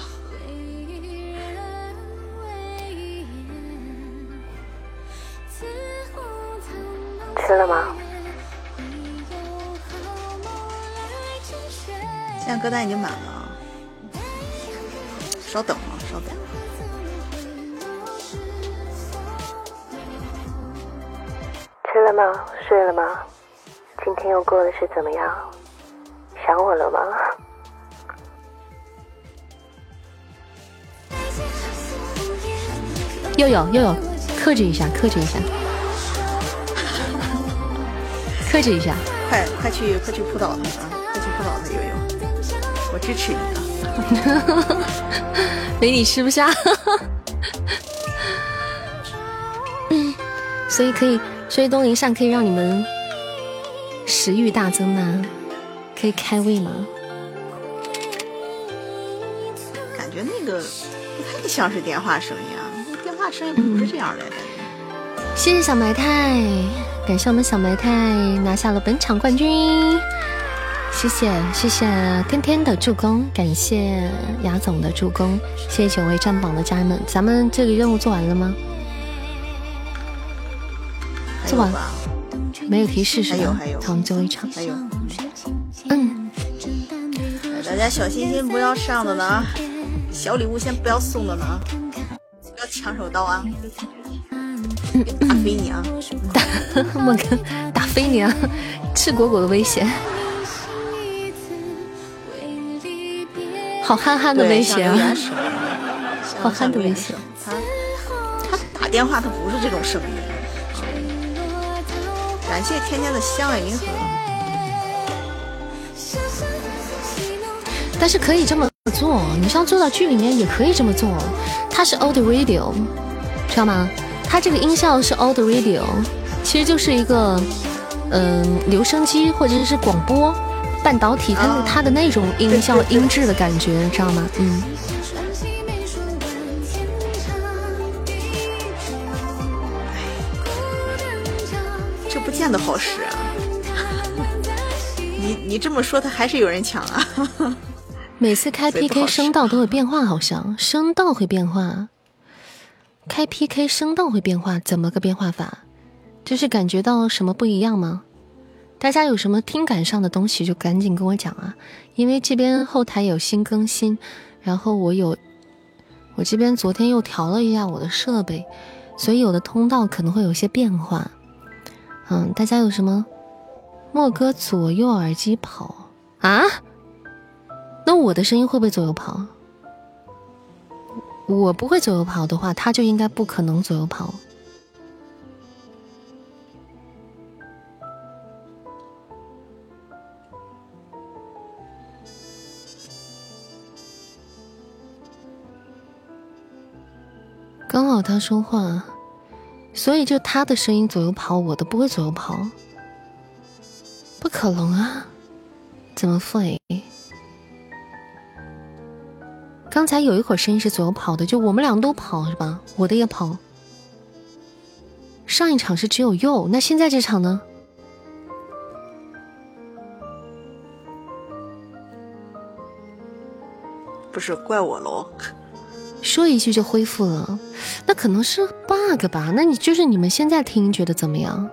吃了吗？现在歌单已经满了，稍等啊，稍等。吃了吗？睡了吗？今天又过得是怎么样？想我了吗？又有又有，克制一下，克制一下，克制一下，快快去快去扑倒他啊！快去扑倒他，悠悠，我支持你啊！没你吃不下，所以可以，所以东林善可以让你们食欲大增吗？可以开胃吗？感觉那个不太像是电话声音啊。电话声音不是这样的。谢谢小埋汰，感谢我们小埋汰拿下了本场冠军。谢谢谢谢天天的助攻，感谢雅总的助攻，谢谢九位占榜的家人们。咱们这个任务做完了吗？做完了，没有提示是吧？还有还有，好，最后一场。还有，嗯，大家小心心不要上的呢，小礼物先不要送的呢。不要抢手刀啊！打飞你啊！打莫哥，打飞你啊！赤果果的威胁，好憨憨的威胁啊！好憨的威胁。他他打电话他不是这种声音。感谢天天的相爱银河。但是可以这么做，你像做到剧里面也可以这么做。它是 old radio，知道吗？它这个音效是 old radio，其实就是一个嗯留声机或者是广播半导体，它它的那种音效音质的感觉，知道吗？嗯。这不见得好使啊！你你这么说，他还是有人抢啊！每次开 PK 声道都会变化，好像声道会变化。开 PK 声道会变化，怎么个变化法？就是感觉到什么不一样吗？大家有什么听感上的东西就赶紧跟我讲啊！因为这边后台有新更新，然后我有，我这边昨天又调了一下我的设备，所以有的通道可能会有些变化。嗯，大家有什么？莫哥左右耳机跑啊？那我的声音会不会左右跑？我不会左右跑的话，他就应该不可能左右跑。刚好他说话，所以就他的声音左右跑，我的不会左右跑，不可能啊！怎么会？刚才有一会声音是左右跑的，就我们俩都跑是吧？我的也跑。上一场是只有右，那现在这场呢？不是怪我喽？说一句就恢复了，那可能是 bug 吧？那你就是你们现在听觉得怎么样？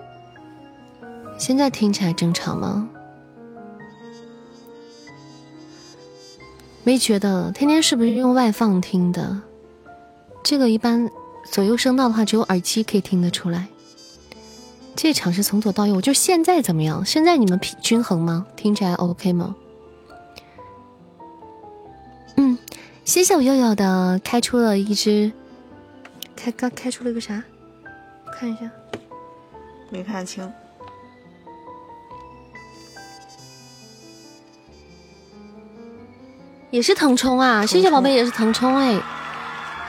现在听起来正常吗？没觉得，天天是不是用外放听的？这个一般左右声道的话，只有耳机可以听得出来。这场是从左到右，就现在怎么样？现在你们平均衡吗？听起来 OK 吗？嗯。谢谢我悠悠的开出了一只，开刚开出了一个啥？看一下，没看清。也是腾冲啊！谢谢宝贝，也是腾冲哎。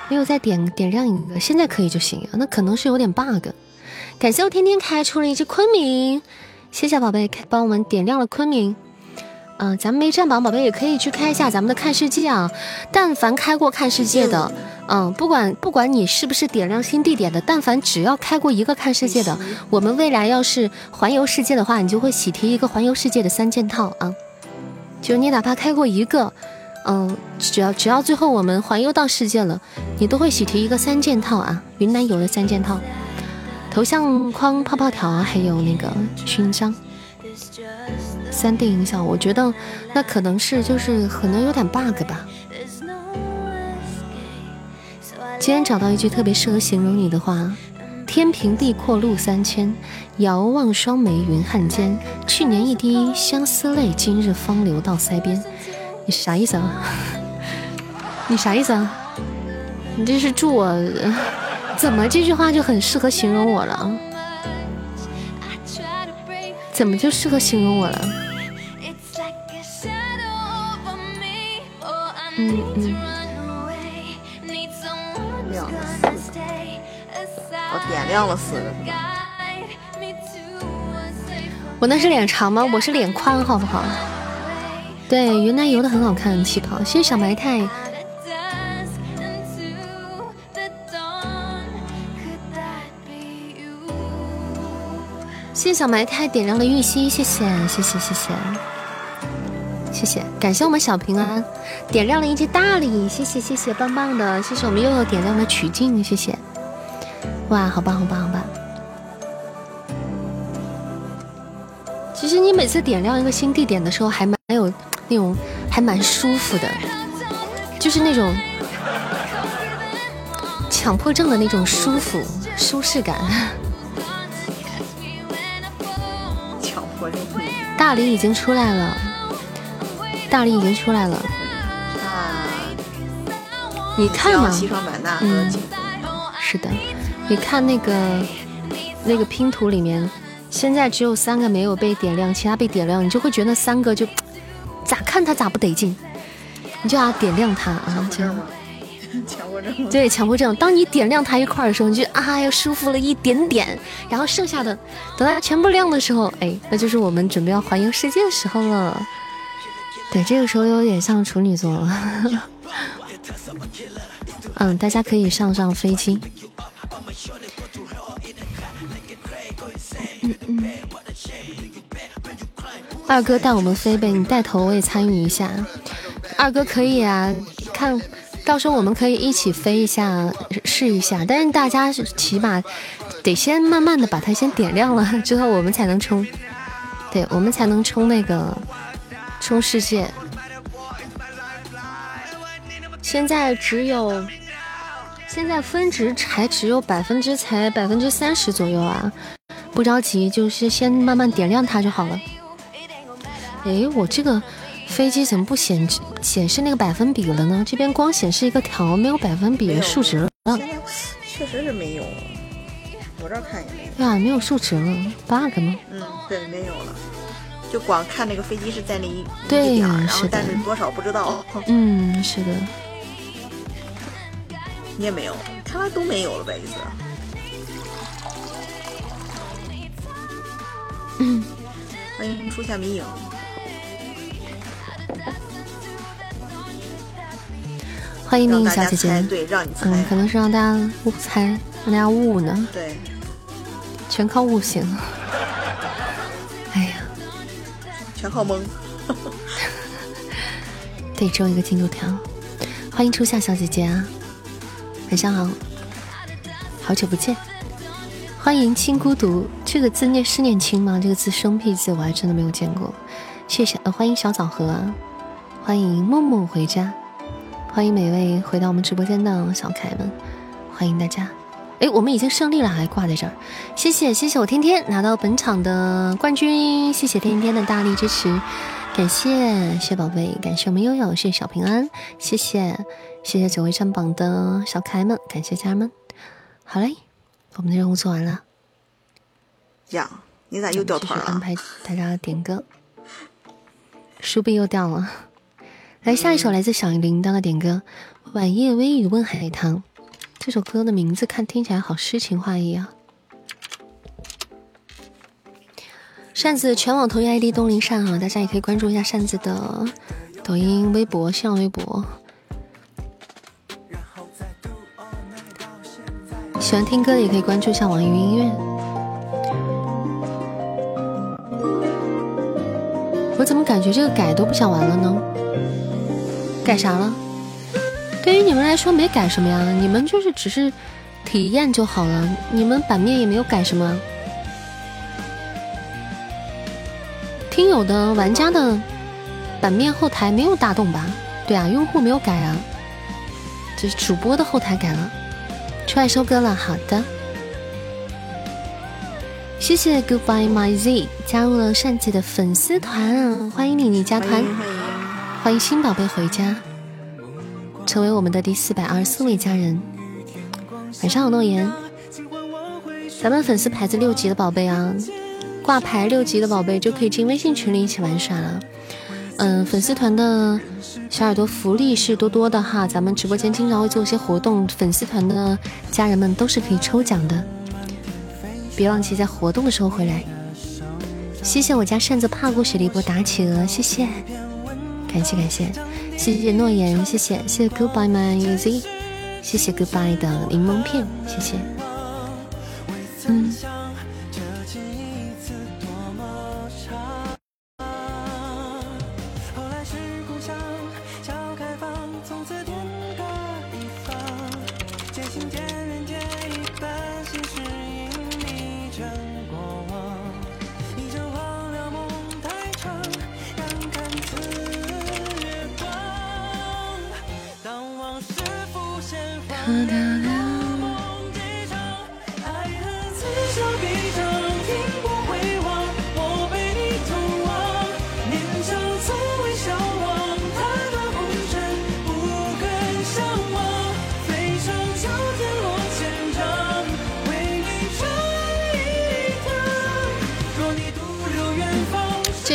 没有再点点亮一个，现在可以就行啊。那可能是有点 bug。感谢我天天开出了一只昆明，谢谢宝贝开帮我们点亮了昆明。嗯，咱们没占榜宝贝也可以去开一下咱们的看世界啊。但凡开过看世界的，嗯，不管不管你是不是点亮新地点的，但凡只要开过一个看世界的，我们未来要是环游世界的话，你就会喜提一个环游世界的三件套啊。就你哪怕开过一个。嗯，只要只要最后我们环游到世界了，你都会喜提一个三件套啊！云南有的三件套，头像框、泡泡条，还有那个勋章。三 D 音效，我觉得那可能是就是可能有点 bug 吧。今天找到一句特别适合形容你的话：天平地阔路三千，遥望双眉云汉间。去年一滴相思泪，今日方流到腮边。你啥意思啊？你啥意思啊？你这是祝我？怎么这句话就很适合形容我了？怎么就适合形容我了？嗯嗯。亮了四个，我点亮了四个。我那是脸长吗？我是脸宽，好不好？对，云南游的很好看，旗袍。谢谢小白菜，谢谢小白菜点亮了玉溪，谢谢谢谢谢谢谢谢，感谢我们小平安点亮了一只大礼，谢谢谢谢棒棒的，谢谢我们悠悠点亮了曲靖，谢谢，哇，好棒好棒好棒！其实你每次点亮一个新地点的时候，还蛮有。那种还蛮舒服的，就是那种强迫症的那种舒服舒适感。强迫症。大理已经出来了，大理已经出来了。啊，你看嘛，嗯，是的，你看那个那个拼图里面，现在只有三个没有被点亮，其他被点亮，你就会觉得三个就。咋看它咋不得劲，你就要点亮它啊！这样强迫症。对，强迫症。当你点亮它一块的时候，你就啊，又舒服了一点点。然后剩下的等它全部亮的时候，哎，那就是我们准备要环游世界的时候了。对，这个时候有点像处女座了。嗯，大家可以上上飞机。嗯嗯。二哥带我们飞呗，你带头我也参与一下。二哥可以啊，看到时候我们可以一起飞一下，试一下。但是大家起码得先慢慢的把它先点亮了，之后我们才能冲。对，我们才能冲那个冲世界。现在只有，现在分值才只有百分之才百分之三十左右啊，不着急，就是先慢慢点亮它就好了。哎，我这个飞机怎么不显显示那个百分比了呢？这边光显示一个条，没有百分比的数值了。确实是没有，我这看也没有。对啊，没有数值了，bug 吗？嗯，对，没有了，就光看那个飞机是在那一对点，然后但是多少不知道。嗯，是的。你也没有，看来都没有了呗，意思。嗯，欢迎初夏迷影。欢迎命运小姐姐，对，让你猜，嗯，可能是让大家误猜，让大家悟呢。对，全靠悟性。全靠蒙。对，只有一个进度条。欢迎初夏小姐姐啊，晚上好，好久不见。欢迎清孤独，这个字念是念清吗？这个字生僻字，我还真的没有见过。谢谢，欢迎小枣核，欢迎梦梦回家。欢迎每位回到我们直播间的小可爱们，欢迎大家！哎，我们已经胜利了，还挂在这儿，谢谢谢谢我天天拿到本场的冠军，谢谢天天的大力支持，感谢谢宝贝，感谢我们悠悠，谢谢小平安，谢谢谢谢九位上榜的小可爱们，感谢家人们。好嘞，我们的任务做完了。呀，你咋又掉团了？安排大家点歌。书币又掉了。来下一首来自小铃铛的点歌，《晚夜微雨问海棠》。这首歌的名字看听起来好诗情画意啊。扇子全网头一 ID 东林扇啊，大家也可以关注一下扇子的抖音、微博、新浪微博。喜欢听歌的也可以关注一下网易云音乐。我怎么感觉这个改都不想玩了呢？改啥了？对于你们来说没改什么呀，你们就是只是体验就好了，你们版面也没有改什么。听友的玩家的版面后台没有大动吧？对啊，用户没有改啊，就是主播的后台改了。出来收割了，好的。谢谢 Goodbye My Z 加入了善姐的粉丝团，欢迎你，你加团，欢迎新宝贝回家，成为我们的第四百二十四位家人。晚上好，诺言，咱们粉丝牌子六级的宝贝啊。挂牌六级的宝贝就可以进微信群里一起玩耍了。嗯，粉丝团的小耳朵福利是多多的哈，咱们直播间经常会做一些活动，粉丝团的家人们都是可以抽奖的，别忘记在活动的时候回来。谢谢我家扇子怕过雪莉波打企鹅，谢谢，感谢感谢，谢谢诺言，谢谢谢谢 Goodbye my easy，谢谢 Goodbye 的柠檬片，谢谢，嗯。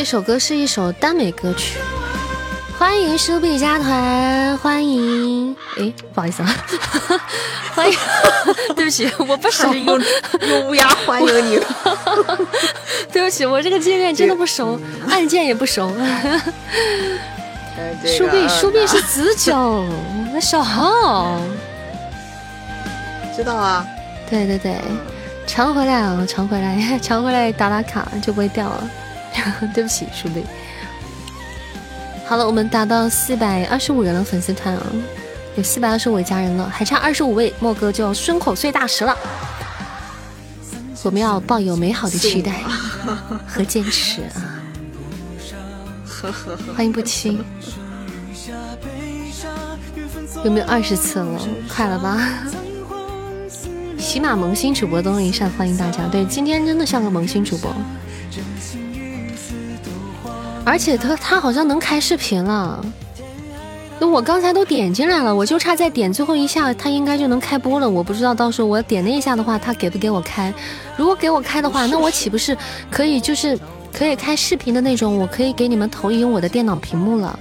首歌是一首耽美歌曲，欢迎舒比加团，欢迎，哎，不好意思啊，欢迎，对不起，我不熟，用用乌鸦欢迎你，对不起，我这个界面真的不熟，按键也不熟，舒比舒比是子九，那小号，知道啊，对对对，常回来啊，常回来，常回来打打卡就不会掉了。对不起，鼠辈。好了，我们达到四百二十五人了，粉丝团啊，有四百二十五位家人了，还差二十五位，莫哥就要顺口碎大石了。我们要抱有美好的期待和坚持啊！欢迎不亲，有没有二十次了？快了吧？喜马萌新主播东林善，欢迎大家。对，今天真的像个萌新主播。而且他他好像能开视频了，那我刚才都点进来了，我就差再点最后一下，他应该就能开播了。我不知道到时候我点那一下的话，他给不给我开？如果给我开的话，那我岂不是可以就是可以开视频的那种？我可以给你们投影我的电脑屏幕了。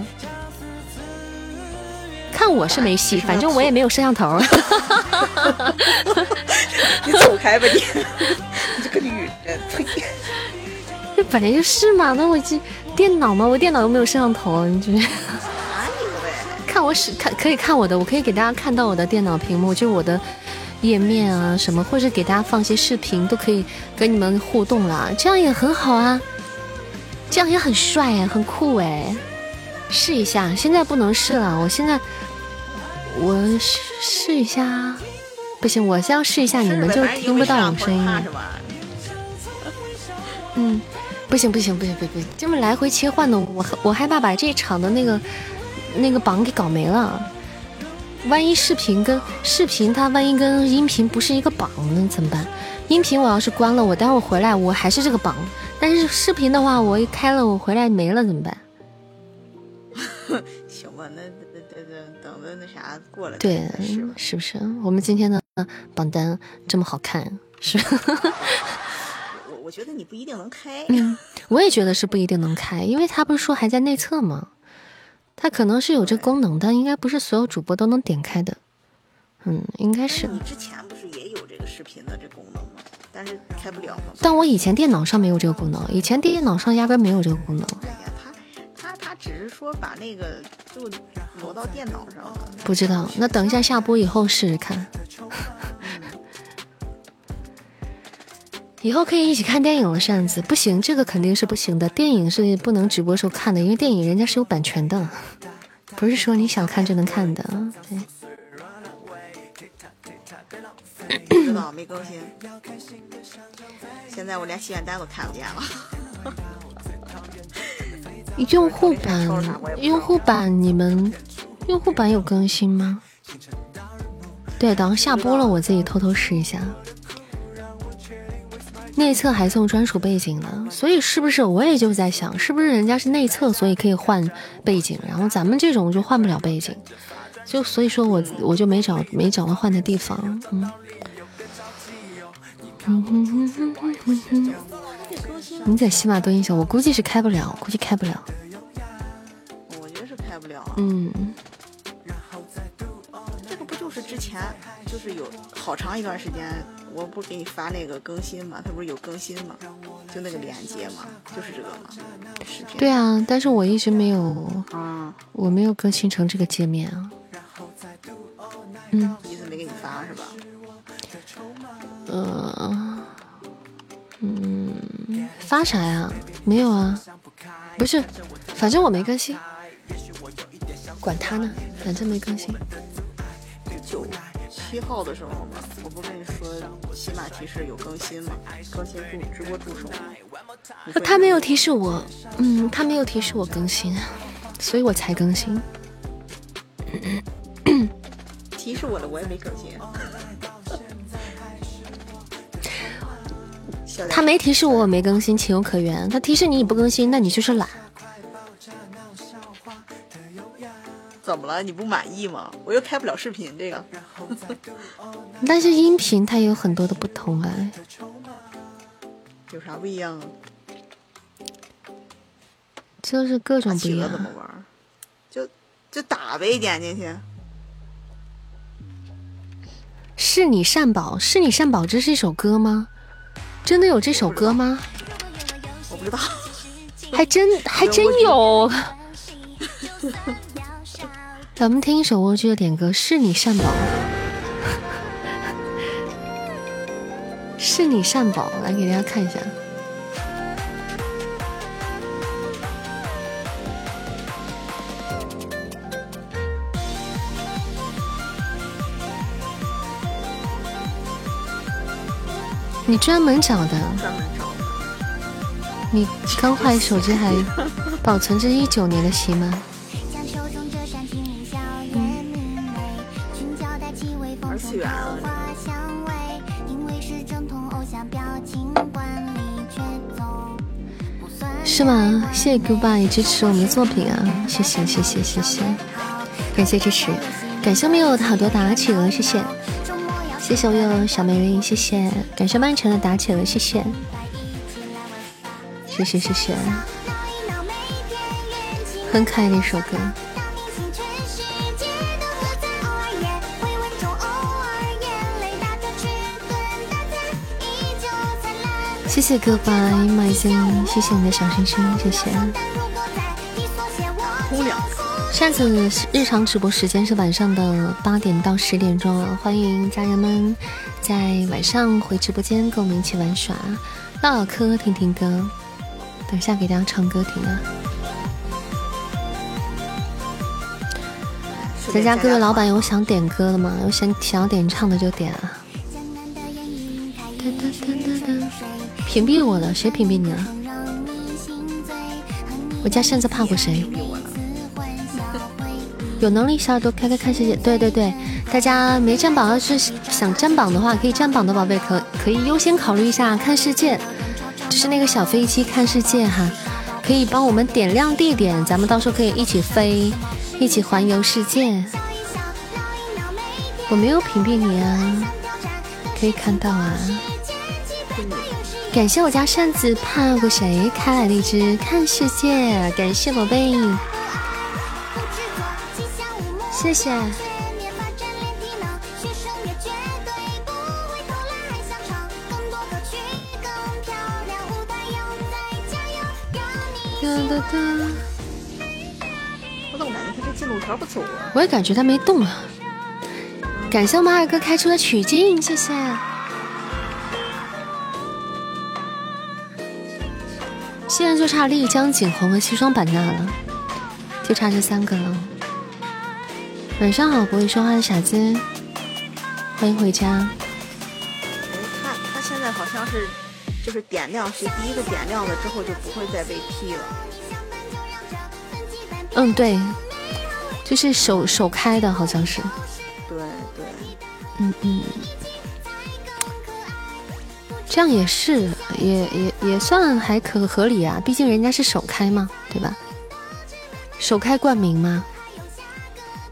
看我是没戏，反正我也没有摄像头。你走开吧你，你这个女人，呸！这本来就是嘛，那我这。电脑吗？我电脑又没有摄像头，你觉得？看我使看可以看我的，我可以给大家看到我的电脑屏幕，就是我的页面啊什么，或者给大家放些视频，都可以跟你们互动啦，这样也很好啊，这样也很帅哎，很酷哎，试一下，现在不能试了，我现在我试试一下，不行，我先要试一下，你们就听不到我声音，嗯。不行不行不行不行，这么来回切换的，我我害怕把这场的那个那个榜给搞没了。万一视频跟视频它万一跟音频不是一个榜，那怎么办？音频我要是关了，我待会儿回来我还是这个榜，但是视频的话我一开了我回来没了怎么办？行吧，那那那那等着那啥过了对，是不是？我们今天的榜单这么好看，是？觉得你不一定能开。嗯，我也觉得是不一定能开，因为他不是说还在内测吗？他可能是有这功能，但应该不是所有主播都能点开的。嗯，应该是。你之前不是也有这个视频的这功能吗？但是开不了吗？但我以前电脑上没有这个功能，以前电脑上压根没有这个功能。哎呀，他他他只是说把那个就挪到电脑上了。不知道，那等一下下播以后试试看。以后可以一起看电影了，扇子不行，这个肯定是不行的。电影是不能直播时候看的，因为电影人家是有版权的，不是说你想看就能看的。对。知道没更新，现在我连心愿单都看不见了。用户版，用户版，你们用户版有更新吗？对，等下播了，我自己偷偷试一下。内测还送专属背景呢，所以是不是我也就在想，是不是人家是内测，所以可以换背景，然后咱们这种就换不了背景，就所以说我我就没找没找到换的地方，嗯。你在喜马蹲一下，我估计是开不了，估计开不了。我觉得是开不了。嗯。这个不就是之前就是有好长一段时间，我不给你发那个更新吗？它不是有更新吗？就那个链接嘛，就是这个嘛。视频。对啊，但是我一直没有，我没有更新成这个界面啊。嗯。一直没给你发是吧？呃，嗯，发啥呀？没有啊，不是，反正我没更新，管他呢，反正没更新。九七号的时候吧，我不跟你说喜马提示有更新吗？更新助直播助手。他没有提示我，嗯，他没有提示我更新，所以我才更新。提示我了，我也没更新。他没提示我，我没更新，情有可原。他提示你你不更新，那你就是懒。怎么了？你不满意吗？我又开不了视频，这个。但是音频它有很多的不同啊。有啥不一样啊？就是各种不一样。怎么玩？就就打呗，点进去。是你善宝，是你善宝，这是一首歌吗？真的有这首歌吗？我不知道，还真还真有。咱们听一首蜗居的点歌，是你善宝，是你善宝，来给大家看一下。你专门找的，你刚换手机还保存着一九年的戏吗？谢谢 Goodbye 支持我们的作品啊！谢谢谢谢谢谢，感谢支持，感谢没有的好多打企鹅，谢谢。谢谢我有小美人鱼，谢谢，感谢曼城的打企鹅，谢谢，谢谢谢谢，很可爱的一首歌。谢谢哥白麦金，谢谢你的小心心，谢谢。下次日常直播时间是晚上的八点到十点钟啊，欢迎家人们在晚上回直播间跟我们一起玩耍，唠唠嗑，听听歌。等下给大家唱歌听啊！咱家各位老板有想点歌的吗？有想想要点唱的就点啊！屏蔽我了，谁屏蔽你了？我家现在怕过谁？有能力小耳朵开开看世界，对对对，大家没占榜要是想占榜的话，可以占榜的宝贝可可以优先考虑一下看世界，就是那个小飞机看世界哈。可以帮我们点亮地点，咱们到时候可以一起飞，一起环游世界。我没有屏蔽你啊，可以看到啊。感谢我家扇子怕过谁开来的一只看世界，感谢宝贝，谢谢。我怎么感觉他这进度条不走啊？我也感觉他没动啊。感谢我们二哥开出的曲径，谢谢。现在就差丽江、景洪和西双版纳了，就差这三个了。晚上好，不会说话的傻子，欢迎回家。哎，他他现在好像是就是点亮，是第一个点亮了之后就不会再被踢了。嗯，对，就是首首开的，好像是。对对。嗯嗯。这样也是，也也也算还可合理啊，毕竟人家是首开嘛，对吧？首开冠名嘛。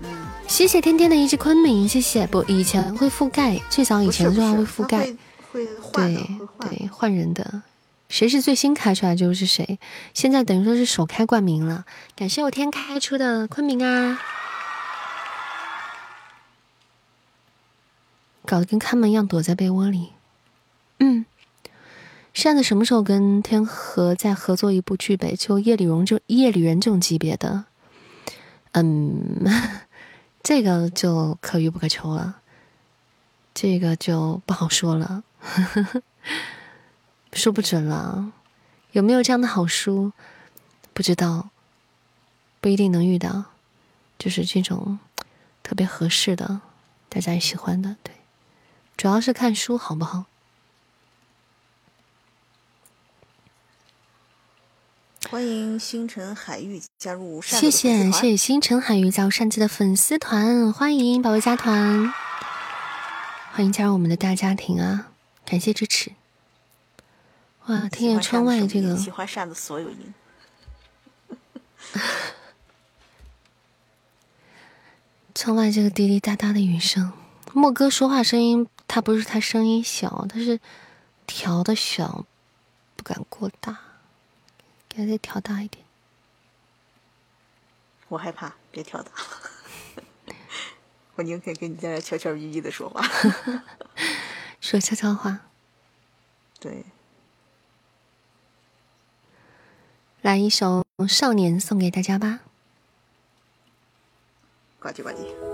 嗯。谢谢天天的一只昆明，谢谢。不，以前会覆盖，最早以前的话会覆盖。会换对对，换人的。谁是最新开出来就是谁。现在等于说是首开冠名了，感谢我天开出的昆明啊！搞得跟看门一样，躲在被窝里。嗯。扇子什么时候跟天河再合作一部剧呗？就夜里荣这夜里人这种级别的，嗯，这个就可遇不可求了，这个就不好说了，说不准了。有没有这样的好书？不知道，不一定能遇到，就是这种特别合适的，大家也喜欢的，对，主要是看书好不好。欢迎星辰海域加入扇子谢谢谢谢星辰海域加入扇子的粉丝团，欢迎宝贝加团，欢迎加入我们的大家庭啊！感谢支持。哇，听见窗外这个，喜欢扇子所有音。窗外这个滴滴答答的雨声，莫哥说话声音，他不是他声音小，他是调的小，不敢过大。给它再调大一点，我害怕，别调大。我宁可跟你在这悄悄咪咪的说话，说悄悄话。对，来一首《少年》送给大家吧。呱唧呱唧。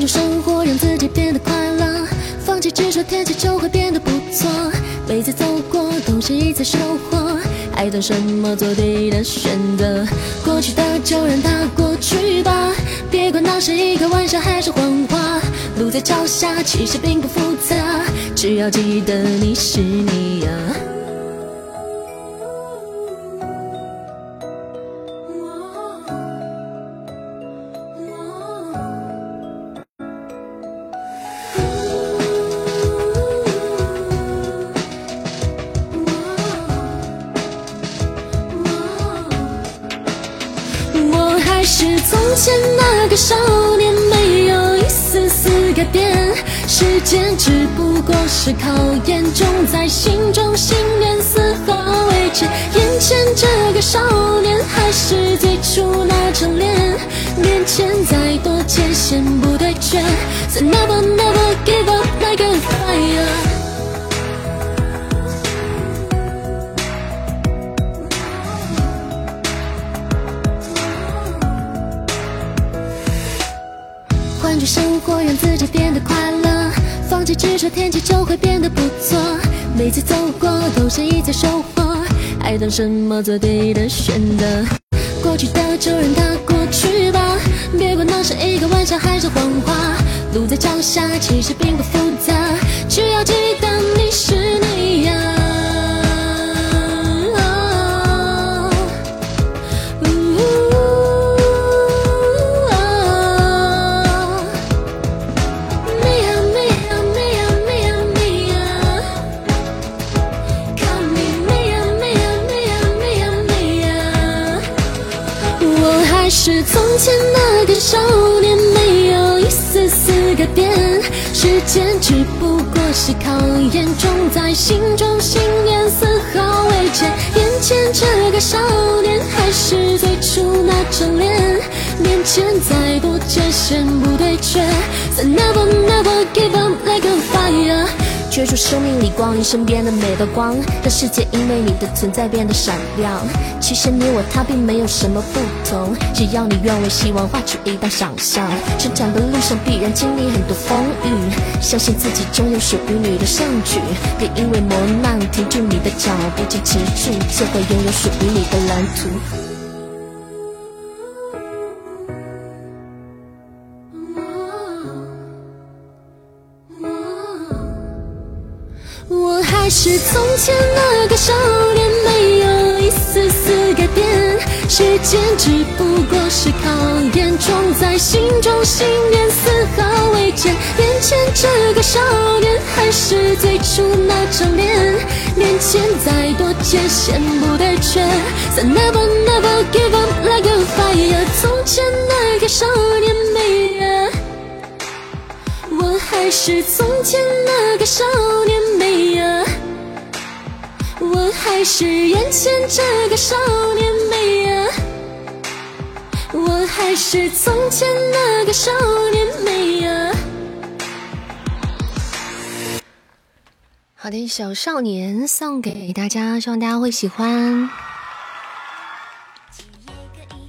种生活，让自己变得快乐。放弃执着，天气就会变得不错。每次走过，都是一次收获。爱等什么，做对的选择。过去的就让它过去吧，别管那是一个玩笑还是谎话。路在脚下，其实并不复杂，只要记得你是你呀。从前那个少年没有一丝丝改变，时间只不过是考验，种在心中信念丝毫未减。眼前这个少年还是最初那张脸，面前再多界限不对决，So never never give up like a fire。变得快乐，放弃执着，天气就会变得不错。每次走过都是一次收获，还等什么做对的选择。过去的就让它过去吧，别管那是一个玩笑还是谎话。路在脚下，其实并不复杂，只要记。从前那个少年，没有一丝丝改变。时间只不过是考验，种在心中信念丝毫未减。眼前这个少年，还是最初那张脸。面前再多界限不对决，I never never give up like a fire。追逐生命里光，阴身边的每道光，让世界因为你的存在变得闪亮。其实你我他并没有什么不同，只要你愿为希望画出一道想象。成长的路上必然经历很多风雨，相信自己终有属于你的胜局。别因为磨难停住你的脚步，坚持住就会拥有属于你的蓝图。我还是从前那个少只不过是考验，种在心中信念丝毫未减。眼前这个少年，还是最初那张脸。面前再多艰险不退却，So never never give up like a fire。从前那个少年，没人。我还是从前那个少年，没人。我还是眼前这个少年美呀，我还是从前那个少年美呀。好的，小少年送给大家，希望大家会喜欢。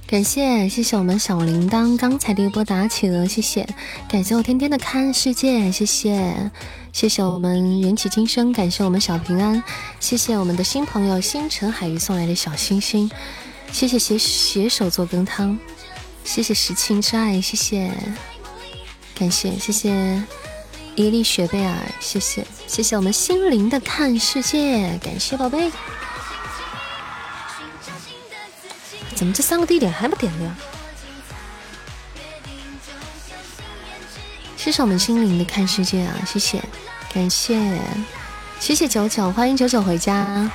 感谢谢谢我们小铃铛刚才的一波打企鹅，谢谢，感谢我天天的看世界，谢谢。谢谢我们缘起今生，感谢我们小平安，谢谢我们的新朋友星辰海鱼送来的小星星，谢谢携携手做羹汤，谢谢石青之爱，谢谢，感谢谢谢伊丽雪贝尔，谢谢谢谢我们心灵的看世界，感谢宝贝，怎么这三个地点还不点亮？谢谢我们心灵的看世界啊！谢谢，感谢，谢谢九九，欢迎九九回家，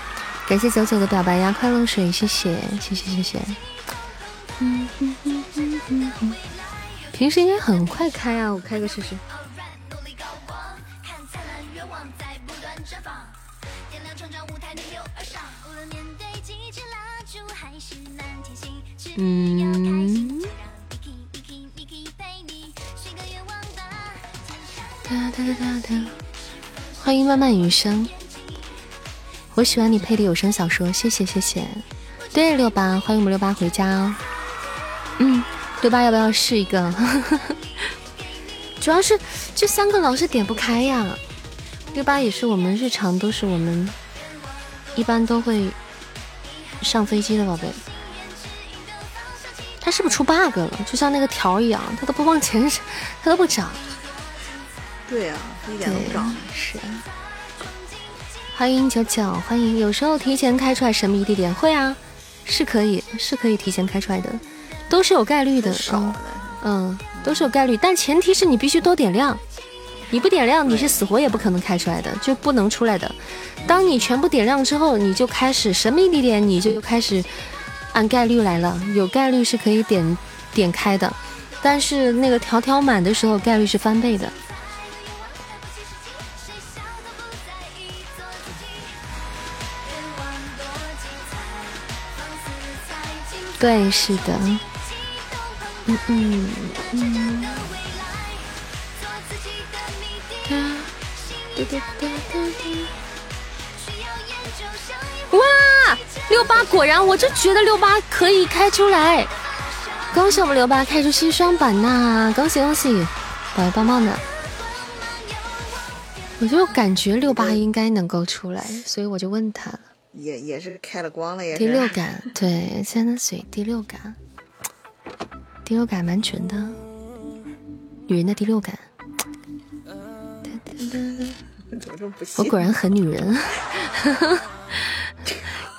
感谢九九的表白呀，快乐水，谢谢，谢谢，谢谢。嗯嗯嗯嗯，平时应该很快开啊，我开个试试。嗯。哒哒哒哒，欢迎漫漫余生。我喜欢你配的有声小说，谢谢谢谢。对，六八，欢迎我们六八回家哦。嗯，六八要不要试一个？主要是这三个老是点不开呀。六八也是我们日常都是我们一般都会上飞机的宝贝。他是不是出 bug 了？就像那个条一样，他都不往前，他都不涨。对啊，一点都不涨。是。欢迎九九，欢迎。有时候提前开出来神秘地点会啊，是可以，是可以提前开出来的，都是有概率的。少嗯，都是有概率，但前提是你必须多点亮，你不点亮，你是死活也不可能开出来的，就不能出来的。当你全部点亮之后，你就开始神秘地点，你就开始按概率来了，有概率是可以点点开的，但是那个条条满的时候，概率是翻倍的。对，是的，嗯嗯嗯。哇，六八果然，我就觉得六八可以开出来。恭喜我们六八开出新双版呐！恭喜恭喜，宝贝棒棒的。我就感觉六八应该能够出来，所以我就问他。也也是开了光了，也第六感，对，现在水第六感，第六感蛮准的，女人的第六感。我果然很女人。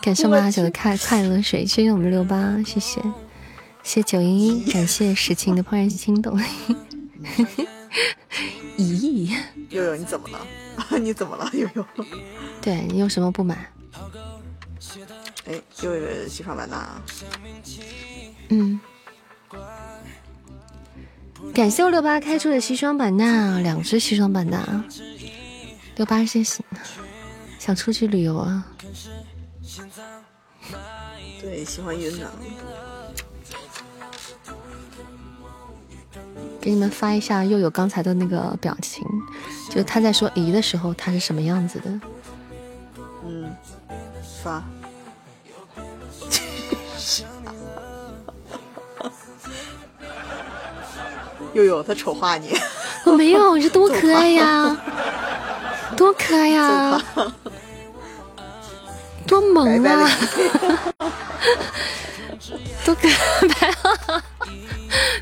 感谢马九的快快乐水，谢谢我们六八，谢谢，谢谢九一一，感谢石青的怦然心动。咦，悠悠你怎么了？你怎么了，悠悠？对你有什么不满？哎，又是西双版纳。嗯，感谢我六八开出的西双版纳，两只西双版纳。六八谢谢，想出去旅游啊？对，喜欢云南。给你们发一下又有刚才的那个表情，就他在说姨的时候，他是什么样子的？嗯，发。悠悠，他丑化你？我没有，你这多 可爱呀，多可爱呀，多萌啊，多可爱，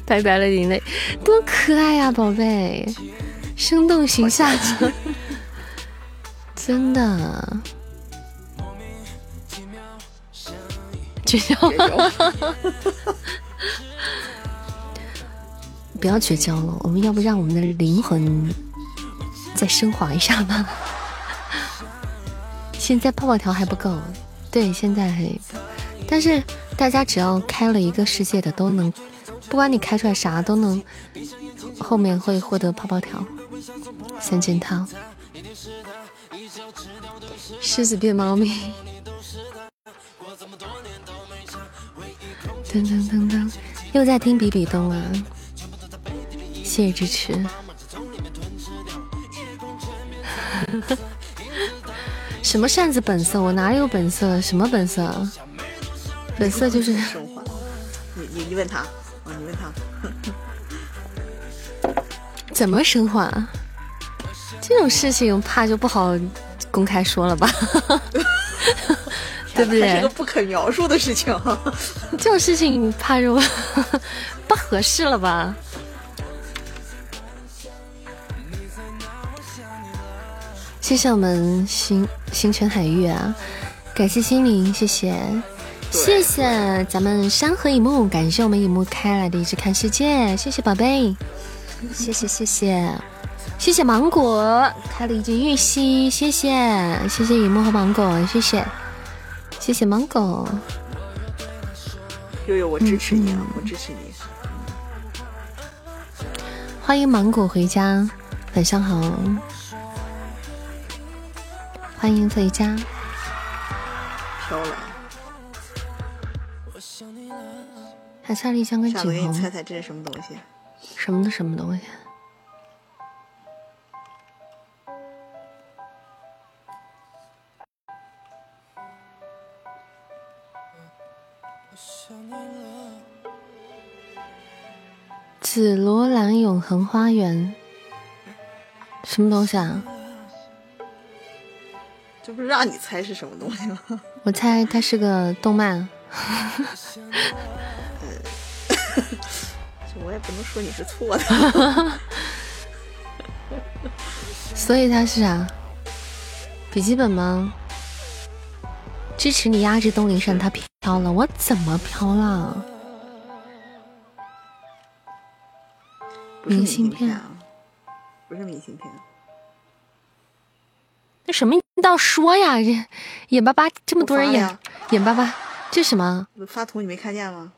拜拜了人类，多可爱呀，宝贝，生动形象，真的，绝交。不要绝交了，我们要不让我们的灵魂再升华一下吧？现在泡泡条还不够，对，现在，但是大家只要开了一个世界的都能，不管你开出来啥都能，后面会获得泡泡条三件套。狮子变猫咪，噔噔噔噔，又在听比比东啊。谢谢支持。什么扇子本色？我哪里有本色？什么本色？本色就是。你你你问他，你问他。怎么生化？这种事情怕就不好公开说了吧？对不对？是个不可描述的事情。这种事情怕就 不合适了吧？谢谢我们星星辰海域啊，感谢心灵，谢谢。谢谢咱们山河一幕，感谢我们一幕开来的一直看世界，谢谢宝贝，谢谢谢谢。谢谢芒果开了一只玉溪，谢谢。谢谢一幕和芒果，谢谢。谢谢芒果，悠悠我支持你啊，我支持你，欢迎芒果回家，晚上好。欢迎回家。飘了。还差了一箱跟酒。给你猜猜这是什么东西？什么的什么东西？紫罗兰永恒花园。什么东西啊？这不是让你猜是什么东西吗？我猜它是个动漫。我也不能说你是错的。所以它是啥？笔记本吗？支持你压制东陵山，它飘了，我怎么飘了？明信片啊，不是明信片。那什么？你倒说呀！这眼巴巴这么多人眼眼巴巴，这什么？发图你没看见吗？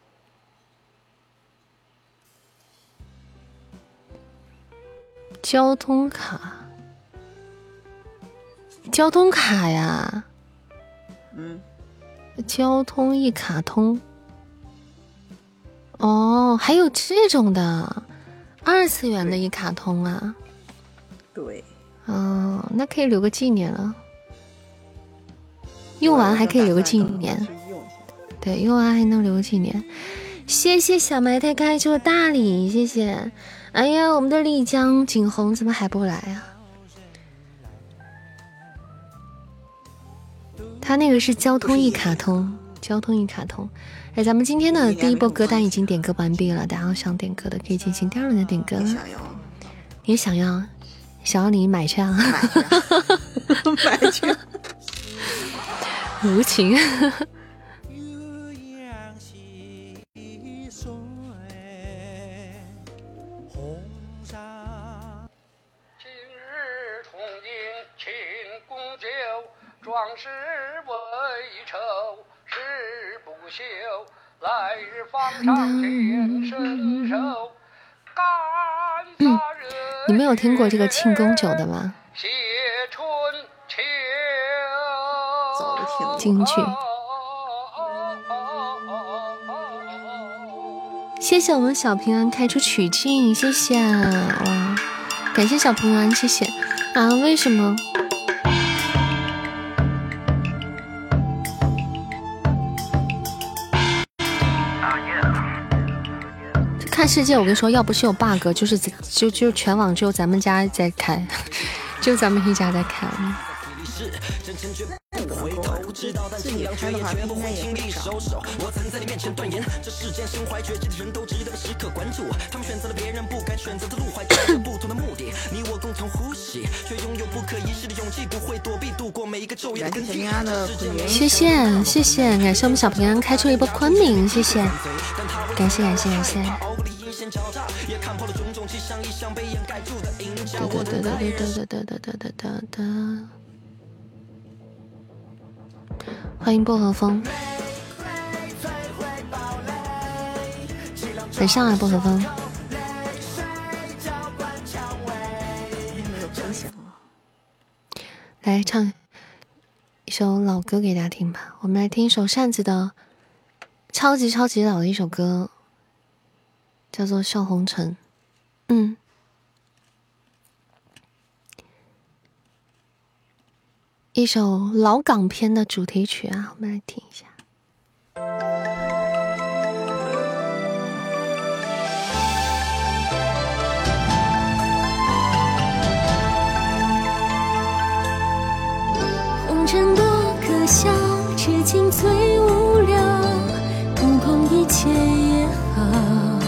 交通卡，交通卡呀！嗯，交通一卡通。哦，还有这种的，二次元的一卡通啊！对。哦，那可以留个纪念了。用完还可以留个纪念。对，用完还能留个纪念。谢谢小埋汰开出的大礼，谢谢。哎呀，我们的丽江景洪怎么还不来啊？他那个是交通一卡通，交通一卡通。哎，咱们今天的第一波歌单已经点歌完毕了，大家有想点歌的可以进行第二轮的点歌。想要？你想要？小李买枪买枪 无情。壮未酬誓不休来日方长身你们有听过这个庆功酒的吗？京剧。谢谢我们小平安开出曲靖，谢谢哇，感谢小平安，谢谢啊，为什么？看世界，我跟你说，要不是有 bug，就是就就全网只有咱们家在开，就咱们一家在开。自己开的话，应该也不少。谢谢谢谢，感谢我们小平安开出一波昆明，谢谢，感谢感谢感谢。哒哒哒哒哒哒哒哒哒哒欢迎薄荷风，等上来薄荷风。来唱一首老歌给大家听吧，我们来听一首扇子的超级超级老的一首歌，叫做《笑红尘》。嗯。一首老港片的主题曲啊，我们来听一下。红尘多可笑，痴情最无聊，目空一切也好，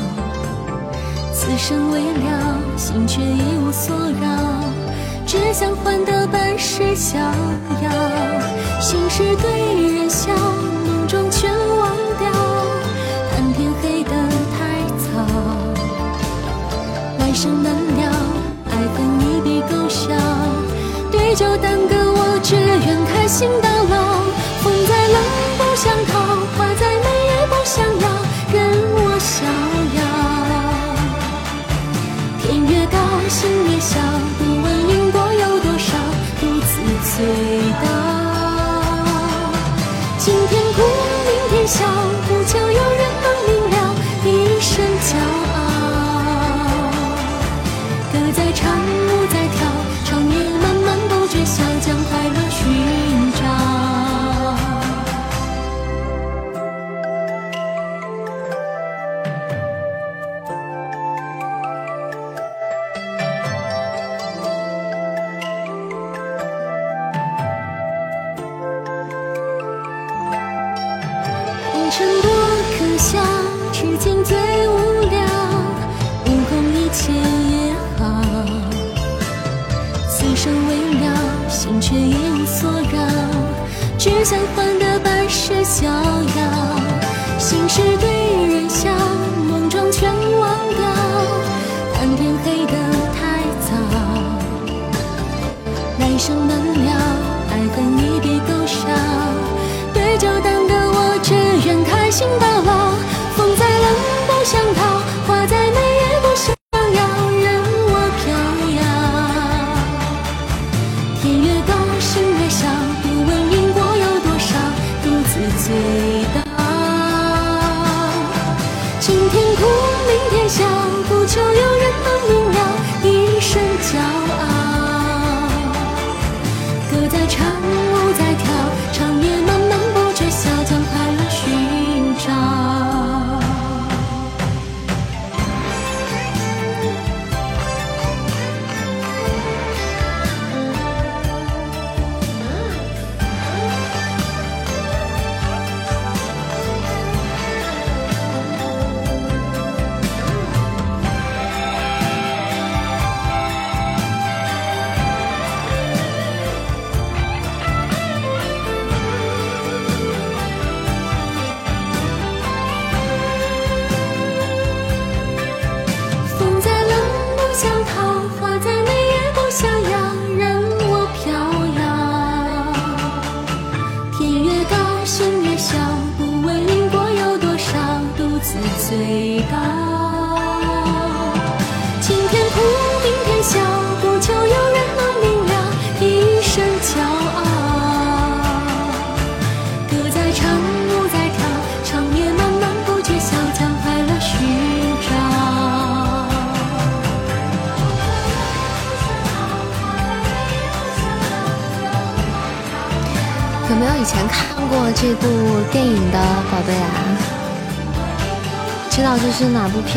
此生未了，心却一无所扰。只想换得半世逍遥，心事对人笑，梦中全忘掉。叹天黑得太早，来生难料，爱恨一笔勾销。对酒当歌，我只愿开心到老。笑，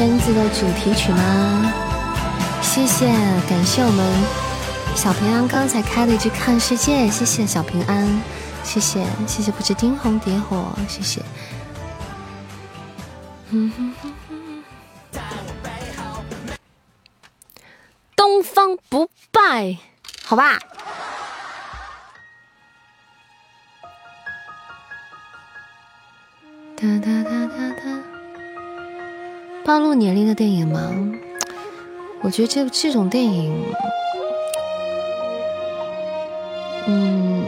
片子的主题曲吗？谢谢，感谢我们小平安刚才开的一句看世界，谢谢小平安，谢谢谢谢不知惊鸿蝶火，谢谢。嗯哼东方不败，好吧。暴露年龄的电影吗？我觉得这这种电影，嗯，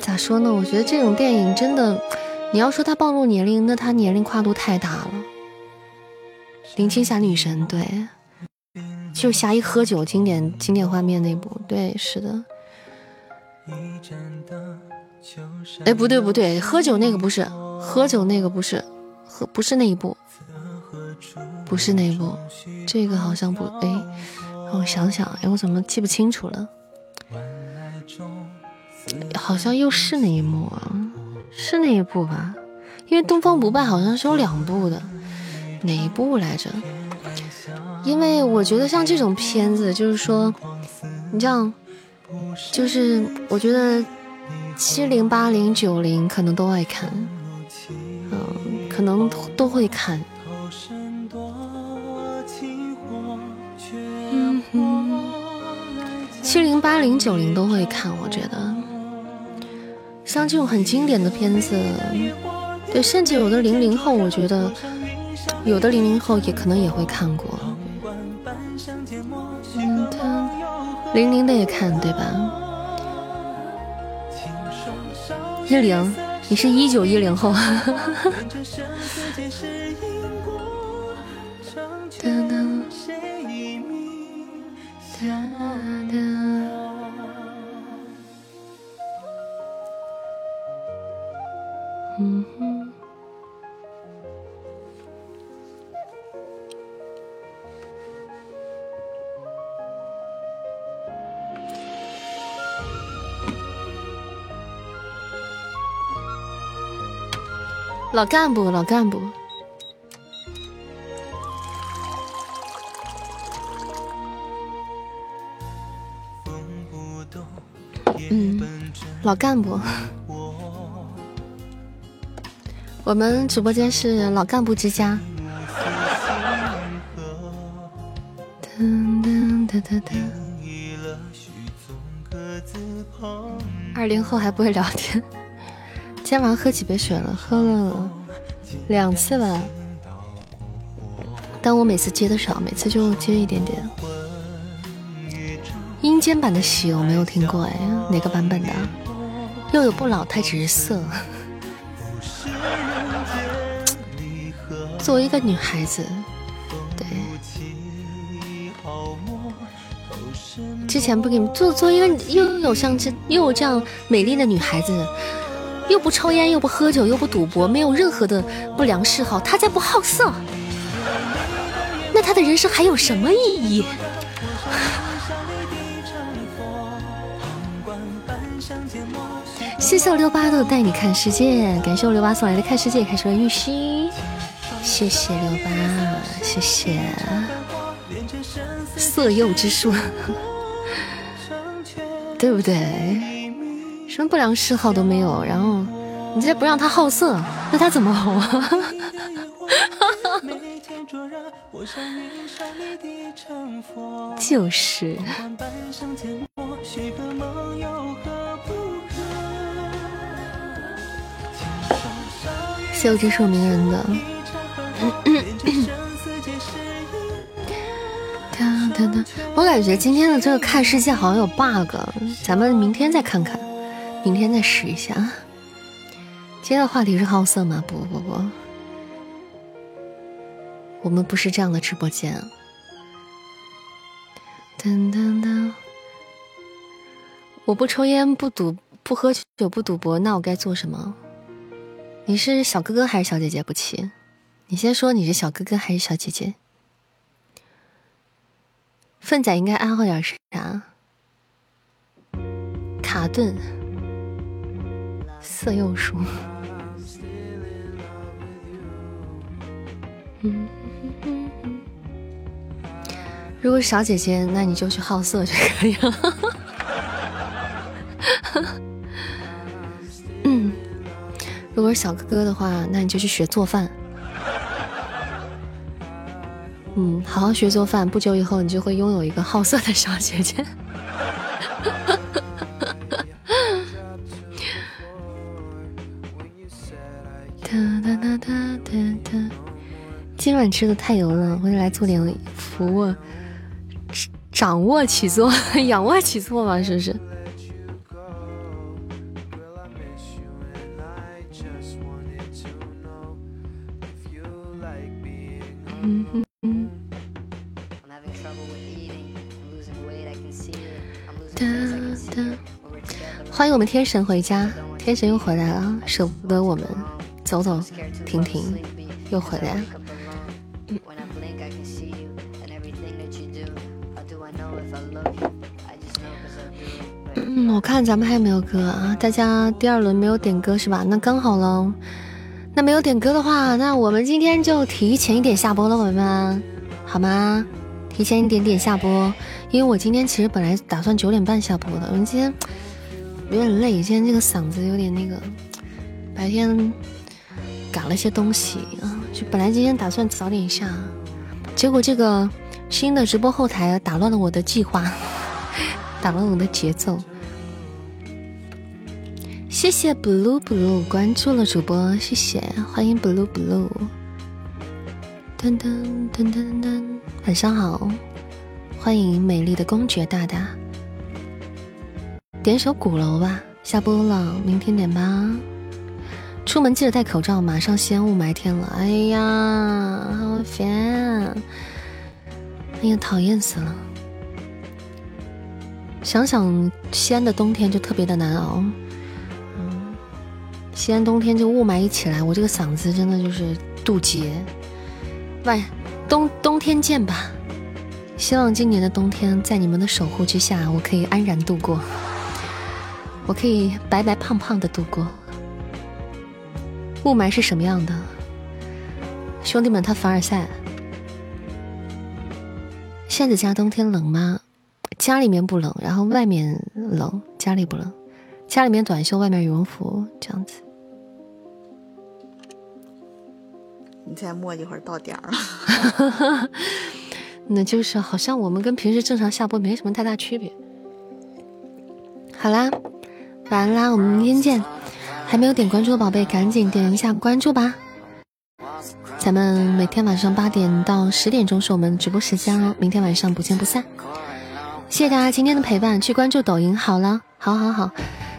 咋说呢？我觉得这种电影真的，你要说它暴露年龄，那它年龄跨度太大了。林青霞女神，对，就侠义喝酒经典经典画面那部，对，是的。一盏灯哎，不对不对，喝酒那个不是，喝酒那个不是，喝不是那一部，不是那一部，这个好像不，哎，我想想，哎，我怎么记不清楚了？好像又是那一幕啊，是那一部吧？因为《东方不败》好像是有两部的，哪一部来着？因为我觉得像这种片子，就是说，你像，就是我觉得。七零八零九零可能都爱看，嗯，可能都会看。嗯哼，七零八零九零都会看，我觉得。像这种很经典的片子，对，甚至有的零零后，我觉得有的零零后也可能也会看过。零零的也看，对吧？一零，你是一九一零后。嗯老干部，老干部。嗯，老干部。我们直播间是老干部之家。二零后还不会聊天。今天晚上喝几杯水了？喝了两次吧，但我每次接的少，每次就接一点点。阴间版的喜我没有听过哎，哪个版本的？又有不老太直色。作为一个女孩子，对，之前不给你们做做一个又有像这又有这样美丽的女孩子。又不抽烟，又不喝酒，又不赌博，没有任何的不良嗜好，他再不好色，那他的人生还有什么意义？谢谢六八的带你看世界，感谢我六八送来的看世界，开始了玉溪，谢谢六八，谢谢色诱之术，对不对？什么不良嗜好都没有，然后你再不让他好色，那他怎么活？就是。谢我这是我名人的。我感觉今天的这个看世界好像有 bug，咱们明天再看看。明天再试一下。今天的话题是好色吗？不不不，我们不是这样的直播间。噔噔噔，我不抽烟，不赌，不喝酒，不赌博，那我该做什么？你是小哥哥还是小姐姐？不齐，你先说你是小哥哥还是小姐姐？粪仔应该爱好点啥？卡顿、色诱书。如果是小姐姐，那你就去好色就可以了。嗯，如果是小哥哥的话，那你就去学做饭。嗯，好好学做饭，不久以后你就会拥有一个好色的小姐姐。哒哒哒。今晚吃的太油了，我就来做点俯卧，掌握起坐，仰卧起坐嘛，是不是？欢迎我们天神回家，天神又回来了，舍不得我们走走停停，又回来了。嗯，我看咱们还有没有歌啊？大家第二轮没有点歌是吧？那刚好喽。那没有点歌的话，那我们今天就提前一点下播了，朋友们，好吗？提前一点点下播，因为我今天其实本来打算九点半下播的，我们今天。有点累，今天这个嗓子有点那个，白天赶了些东西啊，就本来今天打算早点下，结果这个新的直播后台打乱了我的计划，打乱我的节奏。谢谢 blue blue 关注了主播，谢谢，欢迎 blue blue。噔噔噔噔噔，晚上好，欢迎美丽的公爵大大。点首鼓楼吧，下播了，明天点吧。出门记得戴口罩，马上西安雾霾天了。哎呀，好烦！哎呀，讨厌死了。想想西安的冬天就特别的难熬。嗯，西安冬天就雾霾一起来，我这个嗓子真的就是渡劫。喂，冬冬天见吧。希望今年的冬天在你们的守护之下，我可以安然度过。我可以白白胖胖的度过。雾霾是什么样的？兄弟们，他凡尔赛。扇子家冬天冷吗？家里面不冷，然后外面冷，家里不冷。家里面短袖，外面羽绒服，这样子。你再磨一会儿到点儿了。那就是好像我们跟平时正常下播没什么太大区别。好啦。晚安啦，我们明天见！还没有点关注的宝贝，赶紧点一下关注吧。咱们每天晚上八点到十点钟是我们直播时间哦，明天晚上不见不散。谢谢大家今天的陪伴，去关注抖音好了，好好好，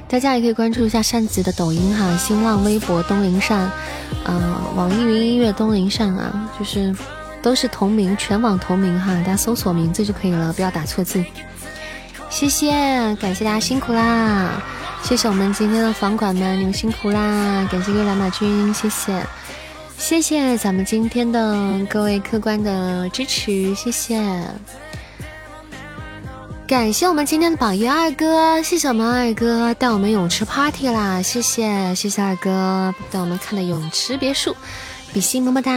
大家也可以关注一下扇子的抖音哈，新浪微博东林扇，嗯，网易云音乐东林扇啊，就是都是同名，全网同名哈，大家搜索名字就可以了，不要打错字。谢谢，感谢大家辛苦啦！谢谢我们今天的房管们，你们辛苦啦！感谢月亮马军，谢谢，谢谢咱们今天的各位客官的支持，谢谢，感谢我们今天的榜一二哥，谢谢我们二哥带我们泳池 party 啦，谢谢谢谢二哥带我们看的泳池别墅，比心么么哒，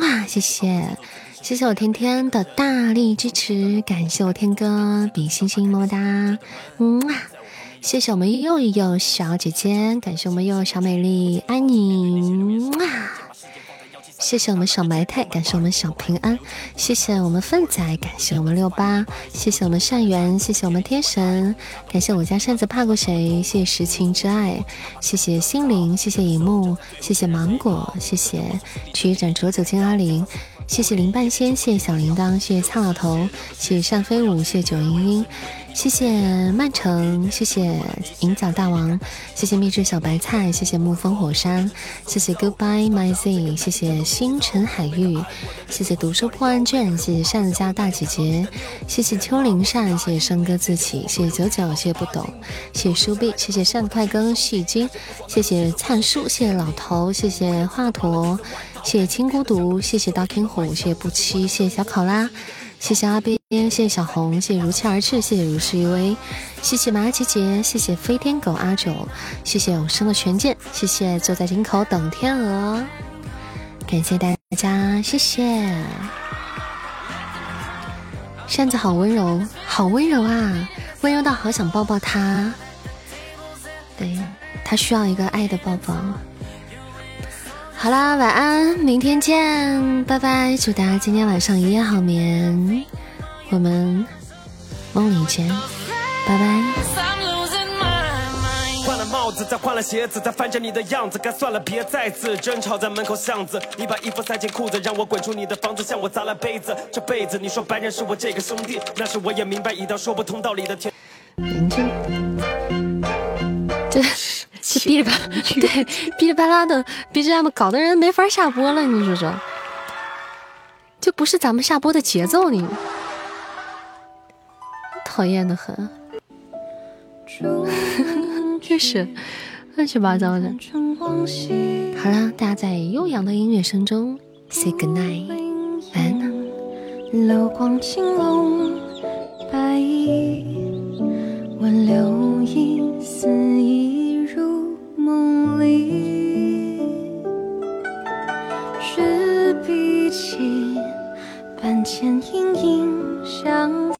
哇，谢谢谢谢我天天的大力支持，感谢我天哥比心心么么哒，嗯。谢谢我们又一又小姐姐，感谢我们又小美丽，爱你啊！谢谢我们小埋汰，感谢我们小平安，谢谢我们粪仔，感谢我们六八，谢谢我们善缘，谢谢我们天神，感谢我家扇子怕过谁？谢谢实情之爱，谢谢心灵，谢谢荧幕，谢谢芒果，谢谢曲展卓九千二零，谢谢林半仙，谢谢小铃铛，谢谢苍老头，谢谢单飞舞，谢谢九英英。谢谢曼城，谢谢银角大王，谢谢秘制小白菜，谢谢沐风火山，谢谢 Goodbye My Z，谢谢星辰海域，谢谢读书破万卷，谢谢扇子家大姐姐，谢谢秋林扇，谢谢笙歌自起，谢谢九九，谢谢不懂，谢谢书币，谢谢扇快更戏精，谢谢灿叔，谢谢老头，谢谢华佗，谢谢青孤独，谢谢刀天虎，谢谢不期，谢谢小考拉。谢谢阿斌，谢谢小红，谢谢如期而至，谢谢如是一微，谢谢马姐姐，谢谢飞天狗阿九，谢谢永生的权健，谢谢坐在井口等天鹅，感谢大家，谢谢。扇子好温柔，好温柔啊，温柔到好想抱抱他。对他需要一个爱的抱抱。好啦，晚安，明天见，拜拜！祝大家今天晚上一夜好眠，我们梦里见，拜拜。换了帽子，再换了鞋子，再翻着你的样子，该算了，别再次争吵在门口巷子。你把衣服塞进裤子，让我滚出你的房子，向我砸了杯子。这辈子你说白人是我这个兄弟，那时我也明白一道说不通道理的天。这。这噼里啪啦，对，噼里啪啦的 BGM 搞的人没法下播了，你说说，就不是咱们下播的节奏，你讨厌的很，就是乱七八糟的。好了，大家在悠扬的音乐声中 say good night，晚安。光白衣，你执笔情半笺盈盈相